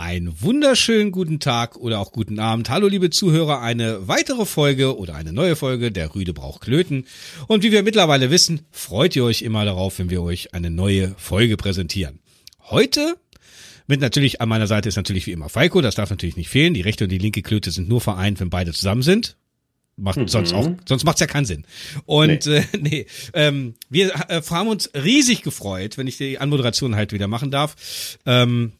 Einen wunderschönen guten Tag oder auch guten Abend. Hallo liebe Zuhörer, eine weitere Folge oder eine neue Folge der Rüde braucht Klöten. Und wie wir mittlerweile wissen, freut ihr euch immer darauf, wenn wir euch eine neue Folge präsentieren. Heute mit natürlich an meiner Seite ist natürlich wie immer Falco, das darf natürlich nicht fehlen. Die rechte und die linke Klöte sind nur vereint, wenn beide zusammen sind. Macht mhm. sonst auch, sonst macht's ja keinen Sinn. Und nee, äh, nee ähm, wir äh, haben uns riesig gefreut, wenn ich die Anmoderation halt wieder machen darf. Ähm,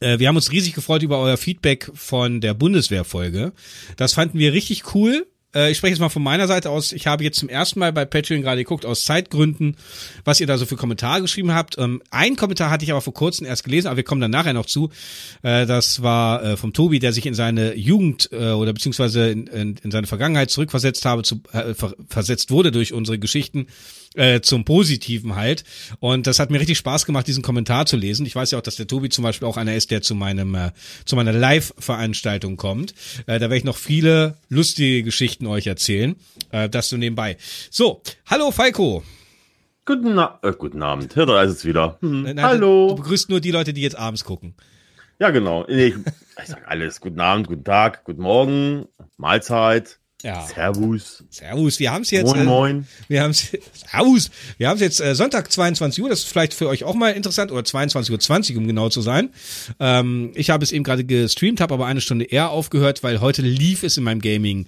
äh, wir haben uns riesig gefreut über euer Feedback von der Bundeswehrfolge. Das fanden wir richtig cool. Äh, ich spreche jetzt mal von meiner Seite aus. Ich habe jetzt zum ersten Mal bei Patreon gerade geguckt, aus Zeitgründen, was ihr da so für Kommentare geschrieben habt. Ähm, ein Kommentar hatte ich aber vor kurzem erst gelesen, aber wir kommen dann nachher noch zu. Äh, das war vom Tobi, der sich in seine Jugend oder beziehungsweise in, in, in, seine Vergangenheit zurückversetzt habe, zu, ver versetzt wurde durch unsere Geschichten äh, zum Positiven halt. Und das hat mir richtig Spaß gemacht, diesen Kommentar zu lesen. Ich weiß ja auch, dass der Tobi zum Beispiel auch einer ist, der zu meinem äh, zu meiner Live-Veranstaltung kommt. Äh, da werde ich noch viele lustige Geschichten euch erzählen. Äh, das so nebenbei. So, hallo Falco. Guten, Na äh, guten Abend. Hör da ist es wieder. Hm. Nein, hallo. Du, du begrüßt nur die Leute, die jetzt abends gucken. Ja, genau. Ich, ich sag alles. Guten Abend, guten Tag, guten Morgen, Mahlzeit. Ja. Servus. Servus. Wir haben es jetzt. Moin, äh, moin. Wir haben es. Servus. Wir haben es jetzt äh, Sonntag 22 Uhr. Das ist vielleicht für euch auch mal interessant oder 22 Uhr 20, um genau zu sein. Ähm, ich habe es eben gerade gestreamt, habe aber eine Stunde eher aufgehört, weil heute lief es in meinem Gaming.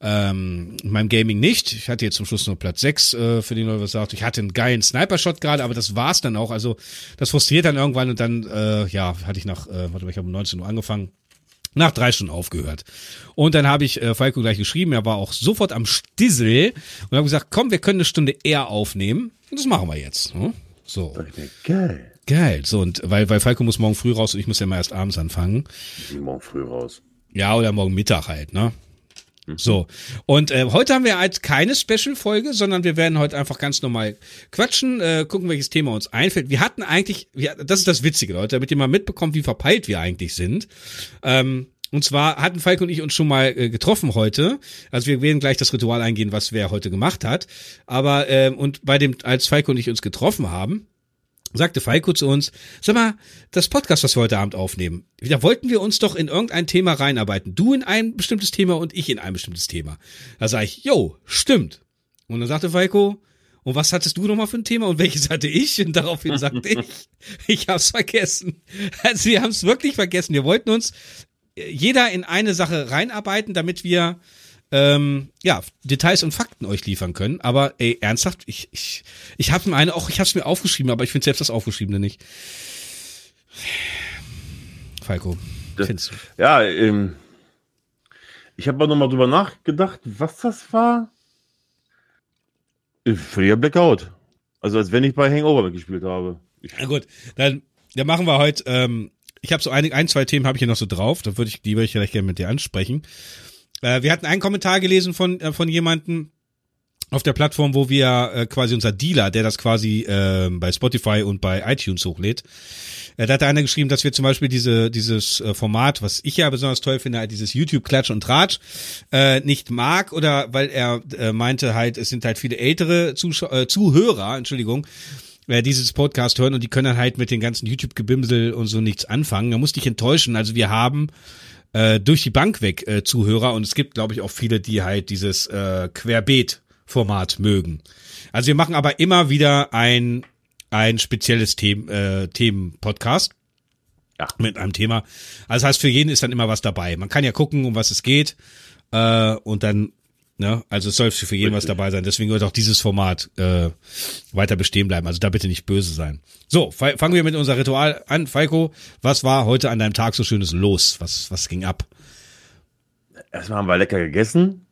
Ähm, in meinem Gaming nicht. Ich hatte jetzt zum Schluss nur Platz 6, äh, für den was sagt. Ich hatte einen geilen Sniper-Shot gerade, aber das war's dann auch. Also das frustriert dann irgendwann und dann, äh, ja, hatte ich nach, äh, warte mal, ich habe um 19 Uhr angefangen nach drei Stunden aufgehört. Und dann habe ich äh, Falco gleich geschrieben, er war auch sofort am Stissel und habe gesagt, komm, wir können eine Stunde eher aufnehmen. Und das machen wir jetzt. Hm? So. Geil. Geil. So, und weil, weil Falco muss morgen früh raus und ich muss ja mal erst abends anfangen. Morgen früh raus. Ja, oder morgen Mittag halt, ne? Mhm. So, und äh, heute haben wir halt keine Special-Folge, sondern wir werden heute einfach ganz normal quatschen, äh, gucken, welches Thema uns einfällt. Wir hatten eigentlich, wir, das ist das Witzige, Leute, damit ihr mal mitbekommt, wie verpeilt wir eigentlich sind. Ähm, und zwar hatten Falk und ich uns schon mal äh, getroffen heute. Also wir werden gleich das Ritual eingehen, was wer heute gemacht hat. Aber äh, und bei dem, als Falk und ich uns getroffen haben, sagte Falco zu uns, sag mal, das Podcast, was wir heute Abend aufnehmen, da wollten wir uns doch in irgendein Thema reinarbeiten. Du in ein bestimmtes Thema und ich in ein bestimmtes Thema. Da sage ich, jo, stimmt. Und dann sagte Falco, und was hattest du nochmal für ein Thema und welches hatte ich? Und daraufhin sagte ich, ich hab's vergessen. Also wir haben es wirklich vergessen. Wir wollten uns jeder in eine Sache reinarbeiten, damit wir ähm, ja, Details und Fakten euch liefern können. Aber ey, ernsthaft, ich, ich, ich habe mir eine, auch ich habe es mir aufgeschrieben, aber ich finde selbst das Aufgeschriebene nicht. Falco, findest du? Ja, ähm, ich habe mal nochmal drüber nachgedacht, was das war. Früher Blackout. Also als wenn ich bei Hangover gespielt habe. Na gut, dann, dann machen wir heute. Ähm, ich habe so ein, ein, zwei Themen habe ich hier noch so drauf. Da würde ich, die würde ich vielleicht gerne mit dir ansprechen. Äh, wir hatten einen Kommentar gelesen von, äh, von jemandem auf der Plattform, wo wir äh, quasi unser Dealer, der das quasi äh, bei Spotify und bei iTunes hochlädt, äh, da hat einer geschrieben, dass wir zum Beispiel diese, dieses äh, Format, was ich ja besonders toll finde, halt dieses YouTube Klatsch und Tratsch, äh, nicht mag oder weil er äh, meinte halt, es sind halt viele ältere Zuschau äh, Zuhörer, Entschuldigung, äh, dieses Podcast hören und die können dann halt mit den ganzen YouTube-Gebimsel und so nichts anfangen. Da musste ich enttäuschen. Also wir haben äh, durch die Bank weg äh, Zuhörer und es gibt, glaube ich, auch viele, die halt dieses äh, Querbeet-Format mögen. Also wir machen aber immer wieder ein, ein spezielles Themen, äh, Themen-Podcast. Ja. Mit einem Thema. Also das heißt, für jeden ist dann immer was dabei. Man kann ja gucken, um was es geht. Äh, und dann Ne? Also es soll für jeden was dabei sein. Deswegen wird auch dieses Format äh, weiter bestehen bleiben. Also da bitte nicht böse sein. So, fangen wir mit unser Ritual an. Falco, was war heute an deinem Tag so schönes los? Was, was ging ab? Erstmal haben wir lecker gegessen.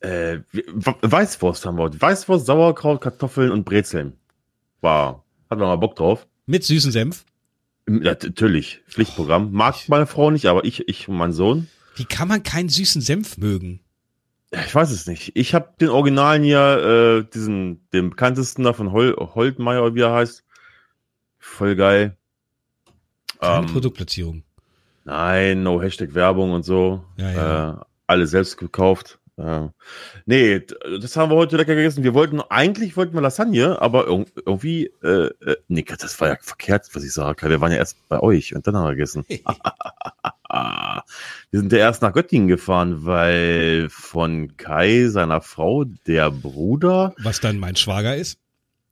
Äh, Weißwurst haben wir. Weißwurst, Sauerkraut, Kartoffeln und Brezeln. War, hat man mal Bock drauf. Mit süßen Senf? Natürlich. Pflichtprogramm. Mag meine Frau nicht, aber ich, ich und mein Sohn. Wie kann man keinen süßen Senf mögen? Ich weiß es nicht. Ich habe den Originalen hier, äh, diesen, den bekanntesten da von Hol Holtmeier, wie er heißt. Voll geil. Keine ähm, Produktplatzierung. Nein, no Hashtag Werbung und so. Ja, ja. Äh, alle selbst gekauft. Ja. Nee, das haben wir heute lecker gegessen. Wir wollten, eigentlich wollten wir Lasagne, aber irgendwie, äh, äh, nee, das war ja verkehrt, was ich sage. Wir waren ja erst bei euch und dann haben wir gegessen. wir sind ja erst nach Göttingen gefahren, weil von Kai, seiner Frau, der Bruder. Was dann mein Schwager ist?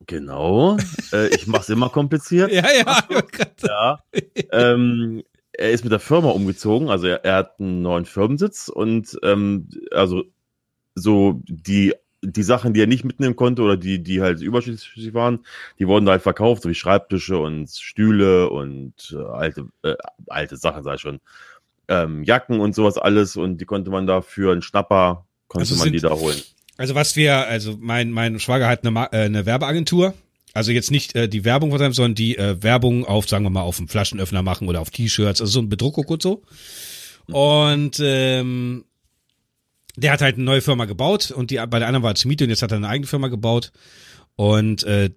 Genau. äh, ich mach's immer kompliziert. ja, ja. ja. Ähm, er ist mit der Firma umgezogen, also er, er hat einen neuen Firmensitz und ähm, also so die die Sachen, die er nicht mitnehmen konnte oder die, die halt überschüssig waren, die wurden da halt verkauft, so wie Schreibtische und Stühle und äh, alte, äh, alte Sachen, sag ich schon. Ähm, Jacken und sowas alles und die konnte man da für einen Schnapper, konnte also man sind, die da holen. Also was wir, also mein, mein Schwager hat eine, äh, eine Werbeagentur, also jetzt nicht äh, die Werbung von seinem, sondern die äh, Werbung auf, sagen wir mal, auf dem Flaschenöffner machen oder auf T-Shirts, also so ein Bedruckung und so. Und ähm, der hat halt eine neue Firma gebaut und die bei der anderen war zur Miete und jetzt hat er eine eigene Firma gebaut. Und äh,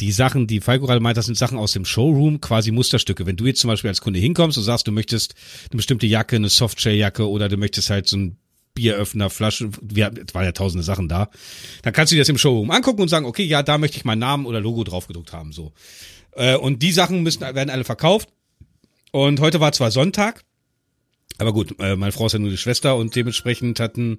die Sachen, die Falco gerade meint, das sind Sachen aus dem Showroom, quasi Musterstücke. Wenn du jetzt zum Beispiel als Kunde hinkommst und sagst, du möchtest eine bestimmte Jacke, eine Softshell-Jacke oder du möchtest halt so ein Bieröffner, Flasche, wir, es waren ja tausende Sachen da, dann kannst du dir das im Showroom angucken und sagen, okay, ja, da möchte ich meinen Namen oder Logo drauf gedruckt haben, so. Äh, und die Sachen müssen, werden alle verkauft. Und heute war zwar Sonntag, aber gut, äh, meine Frau ist ja nur die Schwester und dementsprechend hatten,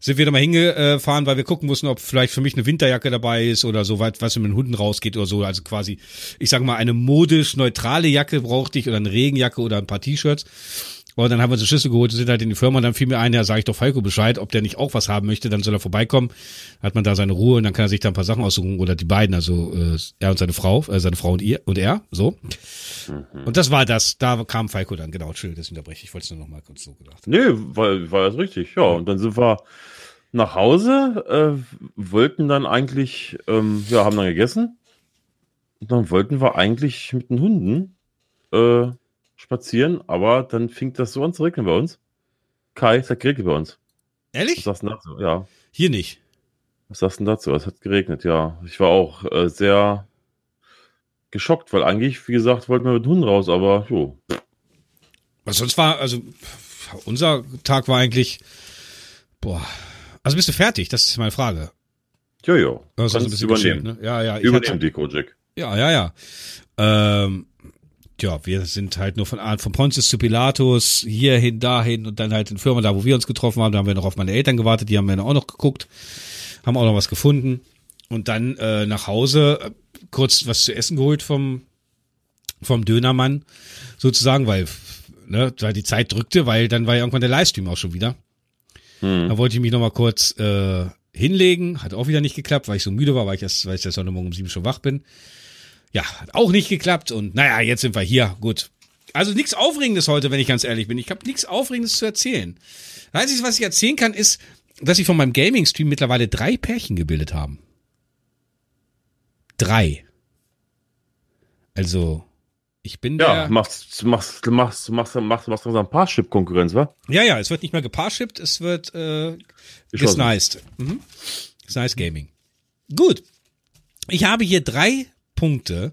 sind wir da mal hingefahren, weil wir gucken mussten, ob vielleicht für mich eine Winterjacke dabei ist oder so weit, was mit den Hunden rausgeht oder so. Also quasi, ich sag mal, eine modisch neutrale Jacke brauchte ich oder eine Regenjacke oder ein paar T-Shirts. Und dann haben wir uns eine Schlüssel geholt, sind halt in die Firma und dann fiel mir ein, ja, sage ich doch Falco Bescheid, ob der nicht auch was haben möchte, dann soll er vorbeikommen. Hat man da seine Ruhe und dann kann er sich da ein paar Sachen aussuchen oder die beiden, also äh, er und seine Frau, äh, seine Frau und ihr und er, so. Mhm. Und das war das, da kam Falco dann, genau, Entschuldigung, das unterbreche ich, wollte es nur noch mal kurz so gedacht. Nee, war, war das richtig, ja. Und dann sind wir nach Hause, äh, wollten dann eigentlich, ähm, ja, haben dann gegessen. Und dann wollten wir eigentlich mit den Hunden äh, spazieren, aber dann fing das so an zu regnen bei uns. Kai, es hat geregnet bei uns. Ehrlich? Was sagst du dazu? Ja. Hier nicht. Was sagst du dazu? Es hat geregnet, ja. Ich war auch äh, sehr geschockt, weil eigentlich, wie gesagt, wollten wir mit Hunden raus, aber jo. Was sonst war, also unser Tag war eigentlich, boah, also bist du fertig? Das ist meine Frage. Ja. Das ist ein bisschen übernehmen. Ne? Ja, ja. Übernehmen die Kojak. Ja, ja, ja. Ähm, ja, wir sind halt nur von, von Pontius zu Pilatus, hierhin, dahin und dann halt in Firma, da wo wir uns getroffen haben, da haben wir noch auf meine Eltern gewartet, die haben wir dann auch noch geguckt, haben auch noch was gefunden und dann äh, nach Hause äh, kurz was zu essen geholt vom, vom Dönermann sozusagen, weil, ne, weil die Zeit drückte, weil dann war ja irgendwann der Livestream auch schon wieder. Hm. Da wollte ich mich noch mal kurz äh, hinlegen, hat auch wieder nicht geklappt, weil ich so müde war, weil ich erst, weil ich erst heute Morgen um sieben schon wach bin. Ja, hat auch nicht geklappt und naja, jetzt sind wir hier. Gut. Also nichts Aufregendes heute, wenn ich ganz ehrlich bin. Ich habe nichts Aufregendes zu erzählen. Das Einzige, was ich erzählen kann, ist, dass ich von meinem Gaming-Stream mittlerweile drei Pärchen gebildet haben. Drei. Also, ich bin ja, der. machst, machst, machst, machst, machst, machst langsam Parship-Konkurrenz, wa? Ja, ja, es wird nicht mehr geparshippt, es wird äh, gesniced. Mhm. Nice Gaming. Gut. Ich habe hier drei Punkte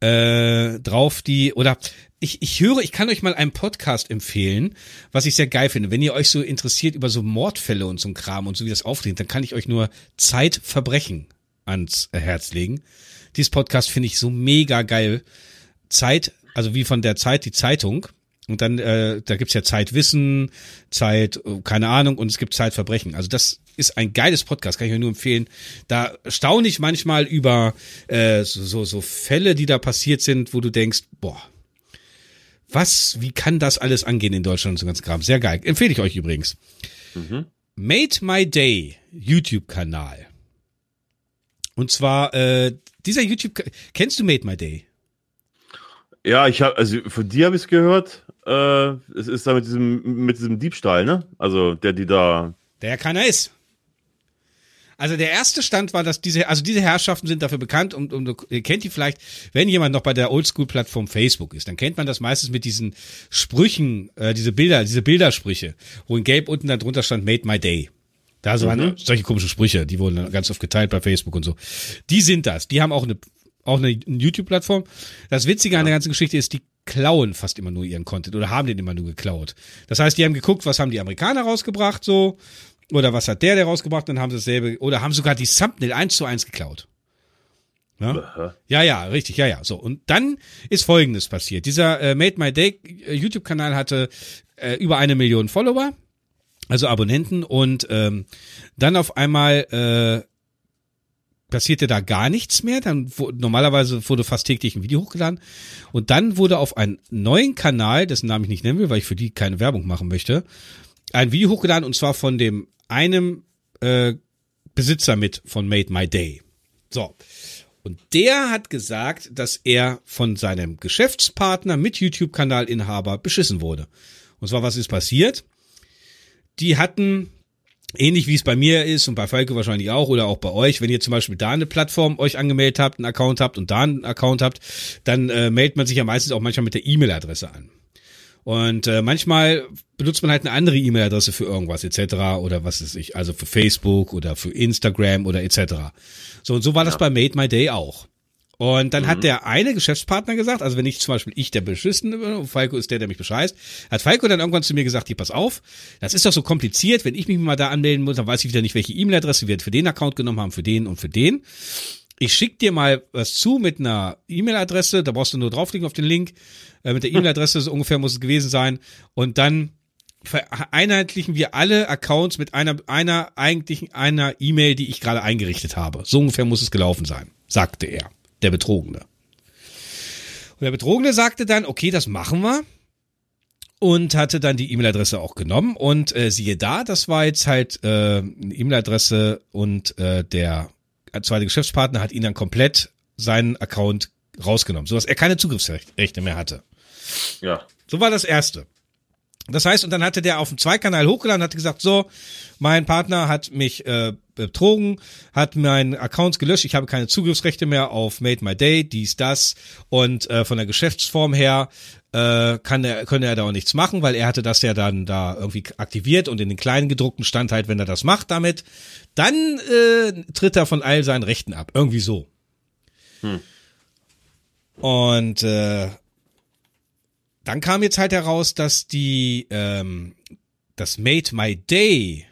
äh, drauf, die, oder ich, ich höre, ich kann euch mal einen Podcast empfehlen, was ich sehr geil finde. Wenn ihr euch so interessiert über so Mordfälle und so ein Kram und so wie das auftritt, dann kann ich euch nur Zeitverbrechen ans Herz legen. Dieses Podcast finde ich so mega geil. Zeit, also wie von der Zeit die Zeitung. Und dann, äh, da gibt's ja Zeitwissen, Zeit, keine Ahnung, und es gibt Zeitverbrechen. Also das ist ein geiles Podcast, kann ich euch nur empfehlen. Da staune ich manchmal über äh, so, so, so Fälle, die da passiert sind, wo du denkst, boah, was, wie kann das alles angehen in Deutschland und so ganz Kram? Sehr geil. Empfehle ich euch übrigens. Mhm. Made My Day YouTube-Kanal. Und zwar, äh, dieser YouTube, kennst du Made My Day? Ja, ich habe, also von dir habe ich es gehört. Äh, es ist da mit diesem, mit diesem Diebstahl, ne? Also der, die da. Der ja keiner ist. Also der erste Stand war, dass diese, also diese Herrschaften sind dafür bekannt und, und ihr kennt die vielleicht, wenn jemand noch bei der Oldschool-Plattform Facebook ist, dann kennt man das meistens mit diesen Sprüchen, äh, diese Bilder, diese Bildersprüche, wo in Gelb unten dann drunter stand Made My Day. Da so mhm. solche komischen Sprüche, die wurden ganz oft geteilt bei Facebook und so. Die sind das. Die haben auch eine, auch eine YouTube-Plattform. Das Witzige an der ganzen Geschichte ist, die klauen fast immer nur ihren Content oder haben den immer nur geklaut. Das heißt, die haben geguckt, was haben die Amerikaner rausgebracht so Oder was hat der, der rausgebracht? Dann haben sie dasselbe, oder haben sogar die Thumbnail eins zu eins geklaut. Ja? ja, ja, richtig, ja, ja. So, und dann ist Folgendes passiert. Dieser äh, Made My Day äh, YouTube-Kanal hatte äh, über eine Million Follower, also Abonnenten, und ähm, dann auf einmal äh, passierte da gar nichts mehr. Dann normalerweise wurde fast täglich ein Video hochgeladen und dann wurde auf einen neuen Kanal, dessen Namen ich nicht nennen will, weil ich für die keine Werbung machen möchte, ein Video hochgeladen und zwar von dem einem äh, Besitzer mit von Made My Day. So. Und der hat gesagt, dass er von seinem Geschäftspartner mit YouTube-Kanalinhaber beschissen wurde. Und zwar, was ist passiert? Die hatten, ähnlich wie es bei mir ist und bei Falke wahrscheinlich auch oder auch bei euch, wenn ihr zum Beispiel da eine Plattform euch angemeldet habt, einen Account habt und da einen Account habt, dann äh, meldet man sich ja meistens auch manchmal mit der E-Mail-Adresse an. Und äh, manchmal benutzt man halt eine andere E-Mail-Adresse für irgendwas etc. oder was ist ich, also für Facebook oder für Instagram oder etc. So und so war das bei Made My Day auch. Und dann mhm. hat der eine Geschäftspartner gesagt, also wenn ich zum Beispiel ich der Beschissene bin und Falco ist der, der mich bescheißt, hat Falco dann irgendwann zu mir gesagt, hier pass auf, das ist doch so kompliziert, wenn ich mich mal da anmelden muss, dann weiß ich wieder nicht, welche E-Mail-Adresse wir für den Account genommen haben, für den und für den ich schick dir mal was zu mit einer E-Mail-Adresse, da brauchst du nur draufklicken auf den Link, äh, mit der E-Mail-Adresse so ungefähr muss es gewesen sein und dann vereinheitlichen wir alle Accounts mit einer einer eigentlichen einer E-Mail, die ich gerade eingerichtet habe. So ungefähr muss es gelaufen sein, sagte er, der Betrogene. Und der Betrogene sagte dann, okay, das machen wir und hatte dann die E-Mail-Adresse auch genommen und äh, siehe da, das war jetzt halt äh, eine E-Mail-Adresse und äh, der zweite Geschäftspartner hat ihn dann komplett seinen Account rausgenommen, sodass er keine Zugriffsrechte mehr hatte. Ja. So war das erste. Das heißt, und dann hatte der auf dem Zweikanal hochgeladen und hat gesagt, so, mein Partner hat mich äh, betrogen, hat meinen Accounts gelöscht, ich habe keine Zugriffsrechte mehr auf Made My Day, dies, das und äh, von der Geschäftsform her äh, kann er, könne er da auch nichts machen, weil er hatte das ja dann da irgendwie aktiviert und in den kleinen gedruckten stand halt, wenn er das macht damit, dann äh, tritt er von all seinen Rechten ab. Irgendwie so. Hm. Und äh, dann kam jetzt halt heraus, dass die ähm, das Made My Day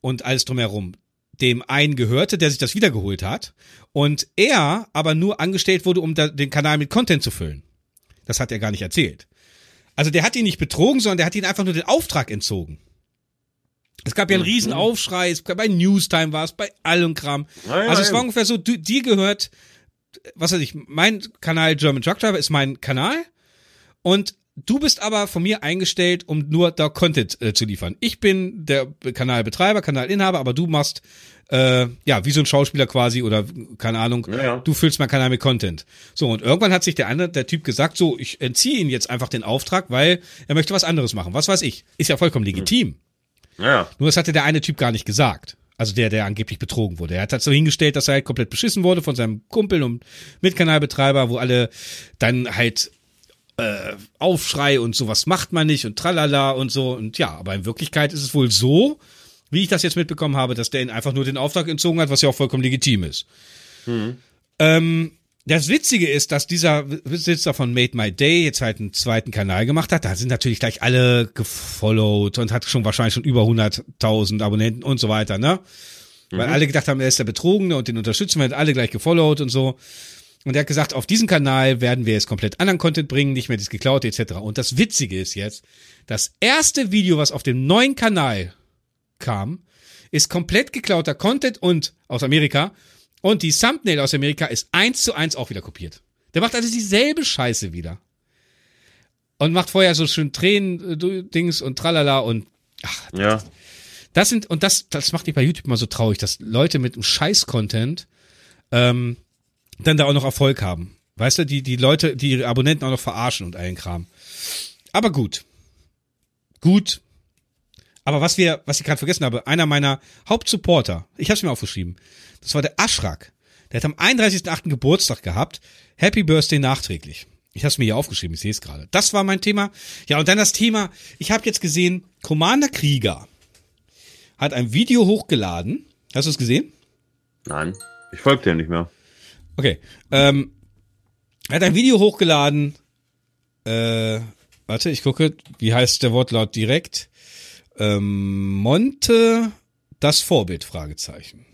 und alles drumherum dem einen gehörte, der sich das wiedergeholt hat und er aber nur angestellt wurde, um da, den Kanal mit Content zu füllen. Das hat er gar nicht erzählt. Also der hat ihn nicht betrogen, sondern der hat ihn einfach nur den Auftrag entzogen. Es gab ja einen mhm. riesen Aufschrei, es gab bei Newstime war es, bei allem Kram. Ja, also es war ungefähr so, dir gehört, was weiß ich, mein Kanal German Truck Driver ist mein Kanal und du bist aber von mir eingestellt, um nur da Content äh, zu liefern. Ich bin der Kanalbetreiber, Kanalinhaber, aber du machst äh, ja wie so ein Schauspieler quasi oder keine Ahnung. Ja, ja. Du füllst meinen Kanal mit Content. So und irgendwann hat sich der andere, der Typ gesagt, so ich entziehe ihn jetzt einfach den Auftrag, weil er möchte was anderes machen. Was weiß ich? Ist ja vollkommen legitim. Ja. Nur das hatte der eine Typ gar nicht gesagt. Also der, der angeblich betrogen wurde. Er hat so hingestellt, dass er halt komplett beschissen wurde von seinem Kumpel und Mitkanalbetreiber, wo alle dann halt äh, Aufschrei und sowas macht man nicht und tralala und so. Und ja, aber in Wirklichkeit ist es wohl so, wie ich das jetzt mitbekommen habe, dass der ihn einfach nur den Auftrag entzogen hat, was ja auch vollkommen legitim ist. Mhm. Ähm, das Witzige ist, dass dieser Besitzer von Made My Day jetzt halt einen zweiten Kanal gemacht hat. Da sind natürlich gleich alle gefollowt und hat schon wahrscheinlich schon über 100.000 Abonnenten und so weiter, ne? Mhm. Weil alle gedacht haben, er ist der Betrogene und den unterstützen wir, hat alle gleich gefollowt und so. Und er hat gesagt, auf diesen Kanal werden wir jetzt komplett anderen Content bringen, nicht mehr das Geklaute etc. Und das Witzige ist jetzt, das erste Video, was auf dem neuen Kanal kam, ist komplett geklauter Content und aus Amerika und die Thumbnail aus Amerika ist eins zu eins auch wieder kopiert. Der macht also dieselbe Scheiße wieder. Und macht vorher so schön Tränen-Dings und tralala und ach, ja. Das sind, und das, das macht mich bei YouTube mal so traurig, dass Leute mit einem Scheiß-Content ähm, dann da auch noch Erfolg haben. Weißt du, die, die Leute, die ihre Abonnenten auch noch verarschen und allen Kram. Aber gut. Gut. Aber was wir, was ich gerade vergessen habe, einer meiner Hauptsupporter, ich habe es mir aufgeschrieben, das war der Aschrak. Der hat am 31.8. Geburtstag gehabt. Happy Birthday nachträglich. Ich habe es mir hier aufgeschrieben, ich sehe es gerade. Das war mein Thema. Ja, und dann das Thema, ich habe jetzt gesehen, Commander Krieger hat ein Video hochgeladen. Hast du es gesehen? Nein, ich folge dir nicht mehr. Okay. Ähm, er hat ein Video hochgeladen. Äh, warte, ich gucke, wie heißt der Wortlaut direkt? ähm, Monte das Vorbild? Fragezeichen.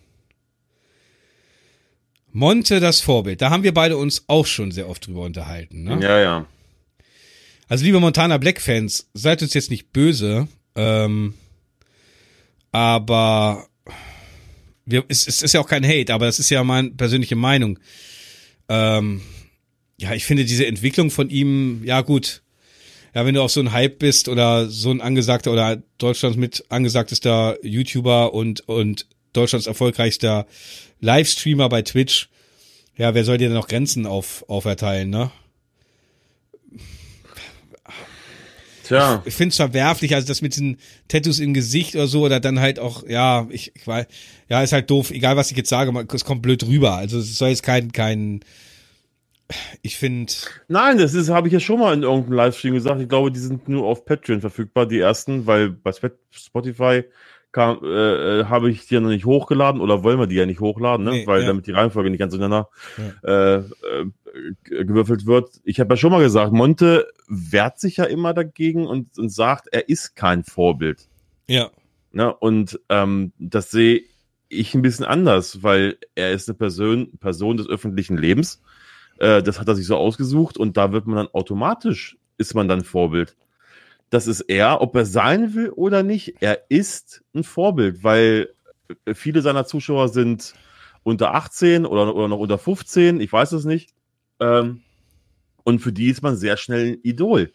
Monte das Vorbild. Da haben wir beide uns auch schon sehr oft drüber unterhalten. Ne? Ja, ja. Also liebe Montana Black Fans, seid uns jetzt nicht böse, ähm, aber wir, es, es ist ja auch kein Hate, aber das ist ja meine persönliche Meinung. Ähm, ja, ich finde diese Entwicklung von ihm, ja gut, ja, wenn du auch so ein Hype bist oder so ein angesagter oder Deutschlands mit angesagtester YouTuber und, und Deutschlands erfolgreichster Livestreamer bei Twitch, ja, wer soll dir denn noch Grenzen auf, auferteilen, ne? Tja. Ich finde es verwerflich, also das mit diesen Tattoos im Gesicht oder so, oder dann halt auch, ja, ich, ich weiß, ja, ist halt doof, egal was ich jetzt sage, es kommt blöd rüber. Also es soll jetzt kein, kein, ich finde. Nein, das ist, habe ich ja schon mal in irgendeinem Livestream gesagt. Ich glaube, die sind nur auf Patreon verfügbar, die ersten, weil bei Spotify kam, äh, äh, habe ich die ja noch nicht hochgeladen oder wollen wir die ja nicht hochladen, ne? Nee, weil ja. damit die Reihenfolge nicht ganz untereinander ja. äh, äh, gewürfelt wird. Ich habe ja schon mal gesagt, Monte wehrt sich ja immer dagegen und, und sagt, er ist kein Vorbild. Ja. Ne? Und ähm, das sehe ich ein bisschen anders, weil er ist eine Person, Person des öffentlichen Lebens. Äh, das hat er sich so ausgesucht und da wird man dann automatisch, ist man dann Vorbild das ist er, ob er sein will oder nicht. Er ist ein Vorbild, weil viele seiner Zuschauer sind unter 18 oder, oder noch unter 15, ich weiß es nicht. Ähm, und für die ist man sehr schnell ein Idol.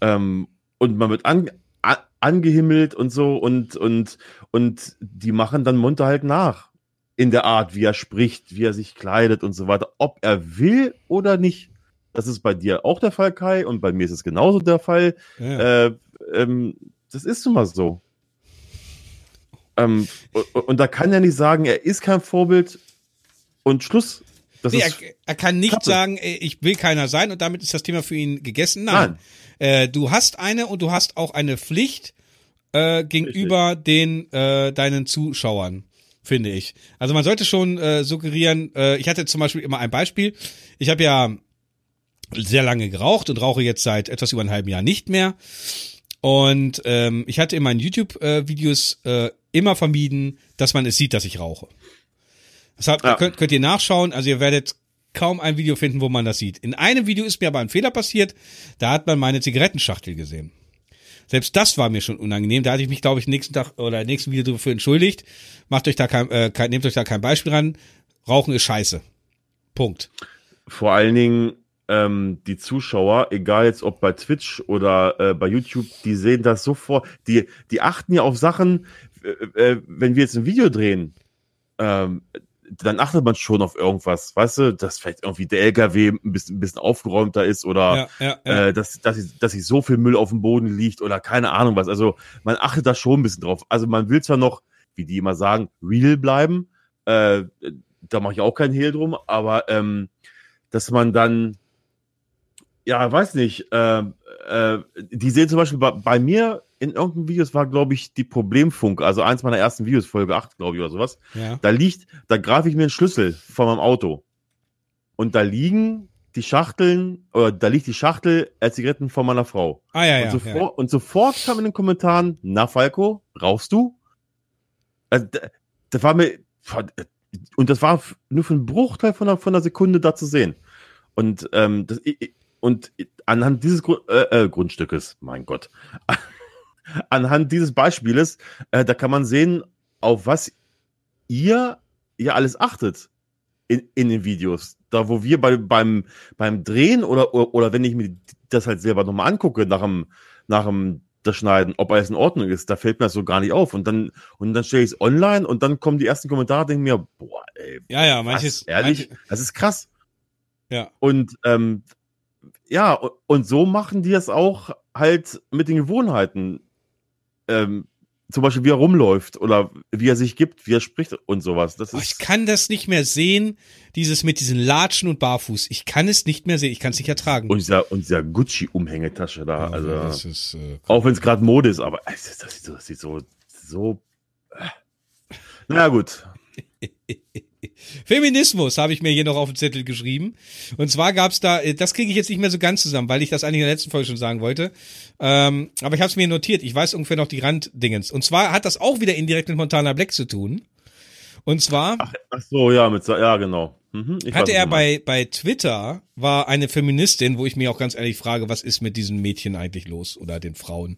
Ähm, und man wird an, an, angehimmelt und so und, und, und die machen dann munter halt nach. In der Art, wie er spricht, wie er sich kleidet und so weiter. Ob er will oder nicht. Das ist bei dir auch der Fall, Kai, und bei mir ist es genauso der Fall. Ja. Äh, ähm, das ist nun mal so. Ähm, und, und, da kann er nicht sagen, er ist kein Vorbild und Schluss. Nee, er, er, kann nicht Kappe. sagen, ich will keiner sein und damit ist das Thema für ihn gegessen. Nein. Nein. Äh, du hast eine und du hast auch eine Pflicht äh, gegenüber Richtig. den äh, deinen Zuschauern, finde ich. Also man sollte schon äh, suggerieren, äh, ich hatte zum Beispiel immer ein Beispiel. Ich habe ja sehr lange geraucht und rauche jetzt seit etwas über einem halben Jahr nicht mehr. Und ähm, ich hatte in meinen YouTube-Videos äh, immer vermieden, dass man es sieht, dass ich rauche. Deshalb ja. könnt, könnt ihr nachschauen. Also ihr werdet kaum ein Video finden, wo man das sieht. In einem Video ist mir aber ein Fehler passiert. Da hat man meine Zigarettenschachtel gesehen. Selbst das war mir schon unangenehm. Da hatte ich mich, glaube ich, nächsten Tag oder nächsten Video dafür entschuldigt. Macht euch da kein, äh, kein, nehmt euch da kein Beispiel ran. Rauchen ist scheiße. Punkt. Vor allen Dingen ähm, die Zuschauer, egal jetzt ob bei Twitch oder äh, bei YouTube, die sehen das sofort, die, die achten ja auf Sachen, äh, äh, wenn wir jetzt ein Video drehen, ähm, dann achtet man schon auf irgendwas, weißt du, dass vielleicht irgendwie der LKW ein bisschen, ein bisschen aufgeräumter ist oder ja, ja, ja. Äh, dass, dass, dass sich so viel Müll auf dem Boden liegt oder keine Ahnung was. Also man achtet da schon ein bisschen drauf. Also man will zwar noch, wie die immer sagen, real bleiben, äh, da mache ich auch keinen Hehl drum, aber ähm, dass man dann ja, weiß nicht. Äh, äh, die sehen zum Beispiel bei, bei mir in irgendeinem Video, es war, glaube ich, die Problemfunk, also eins meiner ersten Videos, Folge 8, glaube ich, oder sowas. Ja. Da liegt, da greife ich mir einen Schlüssel von meinem Auto. Und da liegen die Schachteln, oder da liegt die Schachtel als Zigaretten von meiner Frau. Ah, ja, und ja, sofort, ja. Und sofort kam in den Kommentaren, na, Falco, rauchst du? Also, das war mir, und das war nur für einen Bruchteil von einer, von einer Sekunde da zu sehen. Und ähm, das, ich, und anhand dieses Grund, äh, äh, Grundstückes, mein Gott, anhand dieses Beispieles, äh, da kann man sehen, auf was ihr ihr alles achtet in, in den Videos. Da, wo wir bei, beim, beim Drehen oder, oder, oder wenn ich mir das halt selber nochmal angucke, nach dem, nach dem das Schneiden, ob alles in Ordnung ist, da fällt mir das so gar nicht auf. Und dann, und dann stelle ich es online und dann kommen die ersten Kommentare, denken mir, boah, ey, ja, ja, manches, was, ehrlich, manche, das ist krass. Ja. Und ähm, ja, und so machen die es auch halt mit den Gewohnheiten. Ähm, zum Beispiel, wie er rumläuft oder wie er sich gibt, wie er spricht und sowas. Das ist oh, ich kann das nicht mehr sehen, dieses mit diesen Latschen und Barfuß. Ich kann es nicht mehr sehen, ich kann es nicht ertragen. Und dieser, und dieser Gucci-Umhängetasche da, oh, also ist, äh, auch wenn es gerade Mode ist, aber das, das, sieht so, das sieht so, so. Äh. Naja, gut. Feminismus habe ich mir hier noch auf den Zettel geschrieben. Und zwar gab's da, äh, das kriege ich jetzt nicht mehr so ganz zusammen, weil ich das eigentlich in der letzten Folge schon sagen wollte. Ähm, aber ich habe es mir notiert. Ich weiß ungefähr noch die Randdingens. Und zwar hat das auch wieder indirekt mit Montana Black zu tun. Und zwar Ach, ach so, ja, mit, ja, genau. Mhm, hatte er bei, bei Twitter, war eine Feministin, wo ich mir auch ganz ehrlich frage, was ist mit diesen Mädchen eigentlich los oder den Frauen?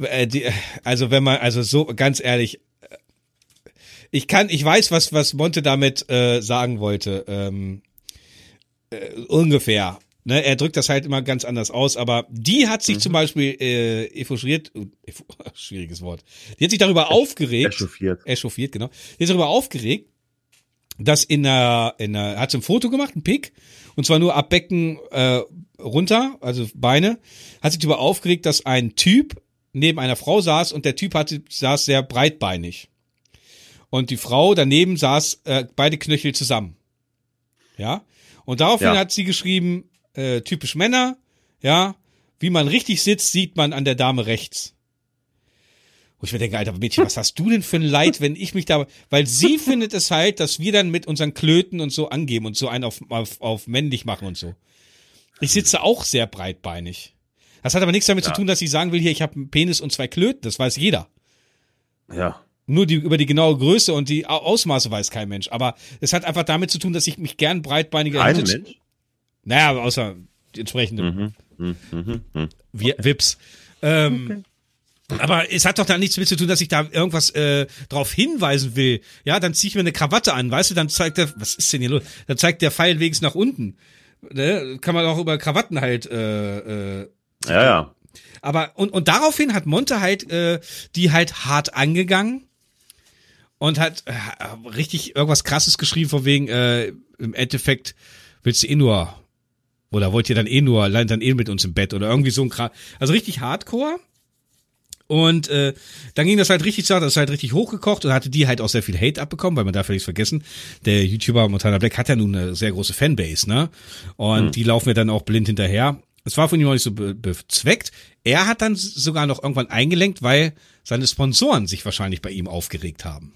Äh, also wenn man, also so ganz ehrlich, ich kann, ich weiß, was, was Monte damit äh, sagen wollte. Ähm, äh, ungefähr. Ne, er drückt das halt immer ganz anders aus, aber die hat Mhm. sich zum Beispiel äh, echauffiert, äh, schwieriges Wort, die hat sich darüber aufgeregt, Echauffiert. echauffiert, genau, die ist darüber aufgeregt, dass in der, in der, hat sie ein Foto gemacht, ein Pick, und zwar nur ab Becken äh, runter, also Beine, hat sich darüber aufgeregt, dass ein Typ neben einer Frau saß und der Typ hatte, saß sehr breitbeinig. Und die Frau daneben saß äh, beide Knöchel zusammen. Ja. Und daraufhin Ja. hat sie geschrieben, äh, typisch Männer, ja, wie man richtig sitzt, sieht man an der Dame rechts. Wo ich mir denke, Alter Mädchen, was hast du denn für ein Leid, wenn ich mich da, weil sie findet es halt, dass wir dann mit unseren Klöten und so angeben und so einen auf, auf, auf männlich machen und so. Ich sitze auch sehr breitbeinig. Das hat aber nichts damit Ja. zu tun, dass ich sagen will, hier, ich habe einen Penis und zwei Klöten, das weiß jeder. Ja. Nur die, über die genaue Größe und die Au- Ausmaße weiß kein Mensch. Aber es hat einfach damit zu tun, dass ich mich gern breitbeiniger Ein hinsetze. Mensch? Naja, außer die entsprechenden Mhm. Mhm. Mhm. Mhm. Vips. Ähm, Aber es hat doch da nichts mit zu tun, dass ich da irgendwas äh, drauf hinweisen will. Ja, dann zieh ich mir eine Krawatte an, weißt du, dann zeigt der, was ist denn hier los? Dann zeigt der Pfeil wenigstens nach unten. Ne? Kann man auch über Krawatten halt äh, äh, Ja, ja. aber und, und daraufhin hat Monte halt äh, die halt hart angegangen und hat äh, richtig irgendwas krasses geschrieben, von wegen, äh, im Endeffekt willst du eh nur oder wollt ihr dann eh nur, landet dann eh mit uns im Bett oder irgendwie so ein Kram. Also richtig hardcore. Und äh, dann ging das halt richtig das ist halt richtig hochgekocht und hatte die halt auch sehr viel Hate abbekommen, weil man darf ja nichts vergessen, der YouTuber Montana Black hat ja nun eine sehr große Fanbase, ne? Und die laufen ja dann auch blind hinterher. Es war von ihm auch nicht so be bezweckt. Er hat dann sogar noch irgendwann eingelenkt, weil seine Sponsoren sich wahrscheinlich bei ihm aufgeregt haben.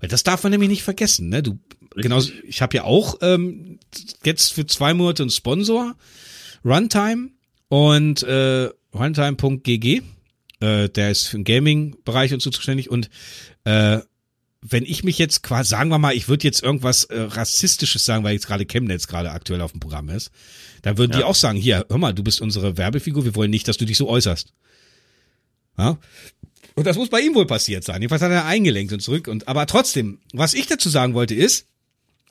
Weil das darf man nämlich nicht vergessen, ne? Du, genauso, ich habe ja auch ähm, jetzt für zwei Monate einen Sponsor, Runtime und äh, runtime.gg. Äh, der ist für den Gaming-Bereich und so zuständig. Und äh, wenn ich mich jetzt quasi, sagen wir mal, ich würde jetzt irgendwas äh, Rassistisches sagen, weil jetzt gerade Chemnetz gerade aktuell auf dem Programm ist, dann würden die Ja. auch sagen, hier, hör mal, du bist unsere Werbefigur, wir wollen nicht, dass du dich so äußerst. Ja? Und das muss bei ihm wohl passiert sein. Jedenfalls hat er eingelenkt und zurück. Und aber trotzdem, was ich dazu sagen wollte, ist,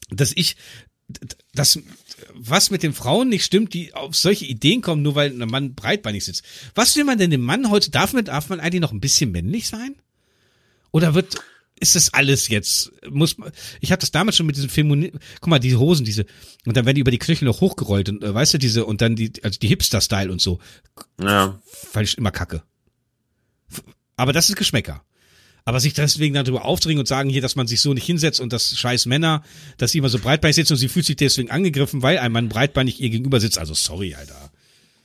dass ich das was mit den Frauen nicht stimmt, die auf solche Ideen kommen, nur weil ein Mann breitbeinig sitzt. Was will man denn dem Mann heute? Darf man, darf man eigentlich noch ein bisschen männlich sein? Oder wird ist das alles jetzt muss man, ich habe das damals schon mit diesem Femini guck mal diese Hosen diese und dann werden die über die Knöchel noch hochgerollt und äh, weißt du diese und dann die also die Hipster Style und so Ja. fand ich immer kacke. Aber das ist Geschmäcker. Aber sich deswegen darüber aufdringen und sagen hier, dass man sich so nicht hinsetzt und das scheiß Männer, dass sie immer so breitbeinig sitzen und sie fühlt sich deswegen angegriffen, weil ein Mann breitbeinig ihr gegenüber sitzt. Also sorry, Alter.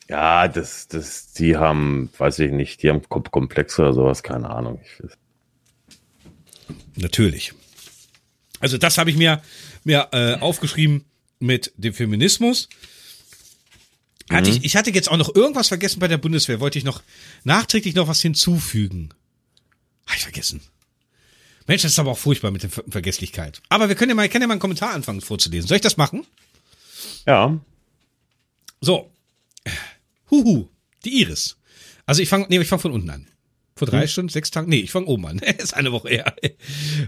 Ja, das, das, die haben, weiß ich nicht, die haben Kom- Komplexe oder sowas, keine Ahnung. Ich, Natürlich. Also das habe ich mir, mir äh, aufgeschrieben mit dem Feminismus. Hatte ich, ich hatte jetzt auch noch irgendwas vergessen bei der Bundeswehr. Wollte ich noch nachträglich noch was hinzufügen. Habe ich vergessen. Mensch, das ist aber auch furchtbar mit der Ver Vergesslichkeit. Aber wir können ja mal, ich kann ja mal einen Kommentar anfangen vorzulesen. Soll ich das machen? ja, So. Huhu. Die Iris. Also ich fange, nee, ich fange von unten an. Vor drei Stunden, sechs Tagen? Nee, ich fange oben an. ist eine Woche her.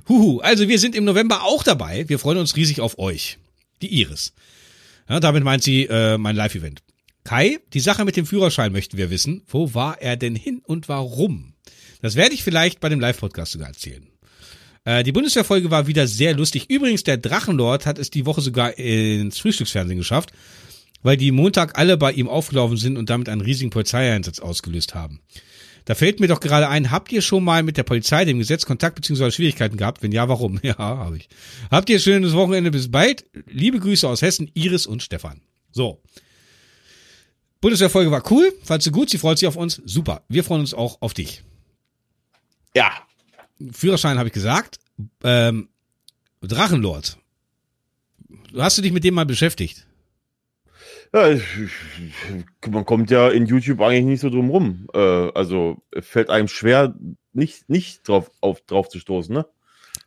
Huhu. Also wir sind im November auch dabei. Wir freuen uns riesig auf euch. Die Iris. Ja, damit meint sie äh, mein Live-Event. Kai, die Sache mit dem Führerschein möchten wir wissen. Wo war er denn hin und warum? Das werde ich vielleicht bei dem Live-Podcast sogar erzählen. Äh, die Bundeswehrfolge war wieder sehr lustig. Übrigens, der Drachenlord hat es die Woche sogar ins Frühstücksfernsehen geschafft, weil die Montag alle bei ihm aufgelaufen sind und damit einen riesigen Polizeieinsatz ausgelöst haben. Da fällt mir doch gerade ein, habt ihr schon mal mit der Polizei, dem Gesetz, Kontakt bzw. Schwierigkeiten gehabt? Wenn ja, warum? Ja, habe ich. Habt ihr schönes Wochenende, bis bald. Liebe Grüße aus Hessen, Iris und Stefan. So. Bundeswehrfolge war cool, fand sie gut, sie freut sich auf uns. Super. Wir freuen uns auch auf dich. ja, Führerschein habe ich gesagt. Ähm, Drachenlord. Hast du dich mit dem mal beschäftigt? Ja, ich, man kommt ja in YouTube eigentlich nicht so drum rum. Äh, also fällt einem schwer, nicht, nicht drauf, auf, drauf zu stoßen, ne?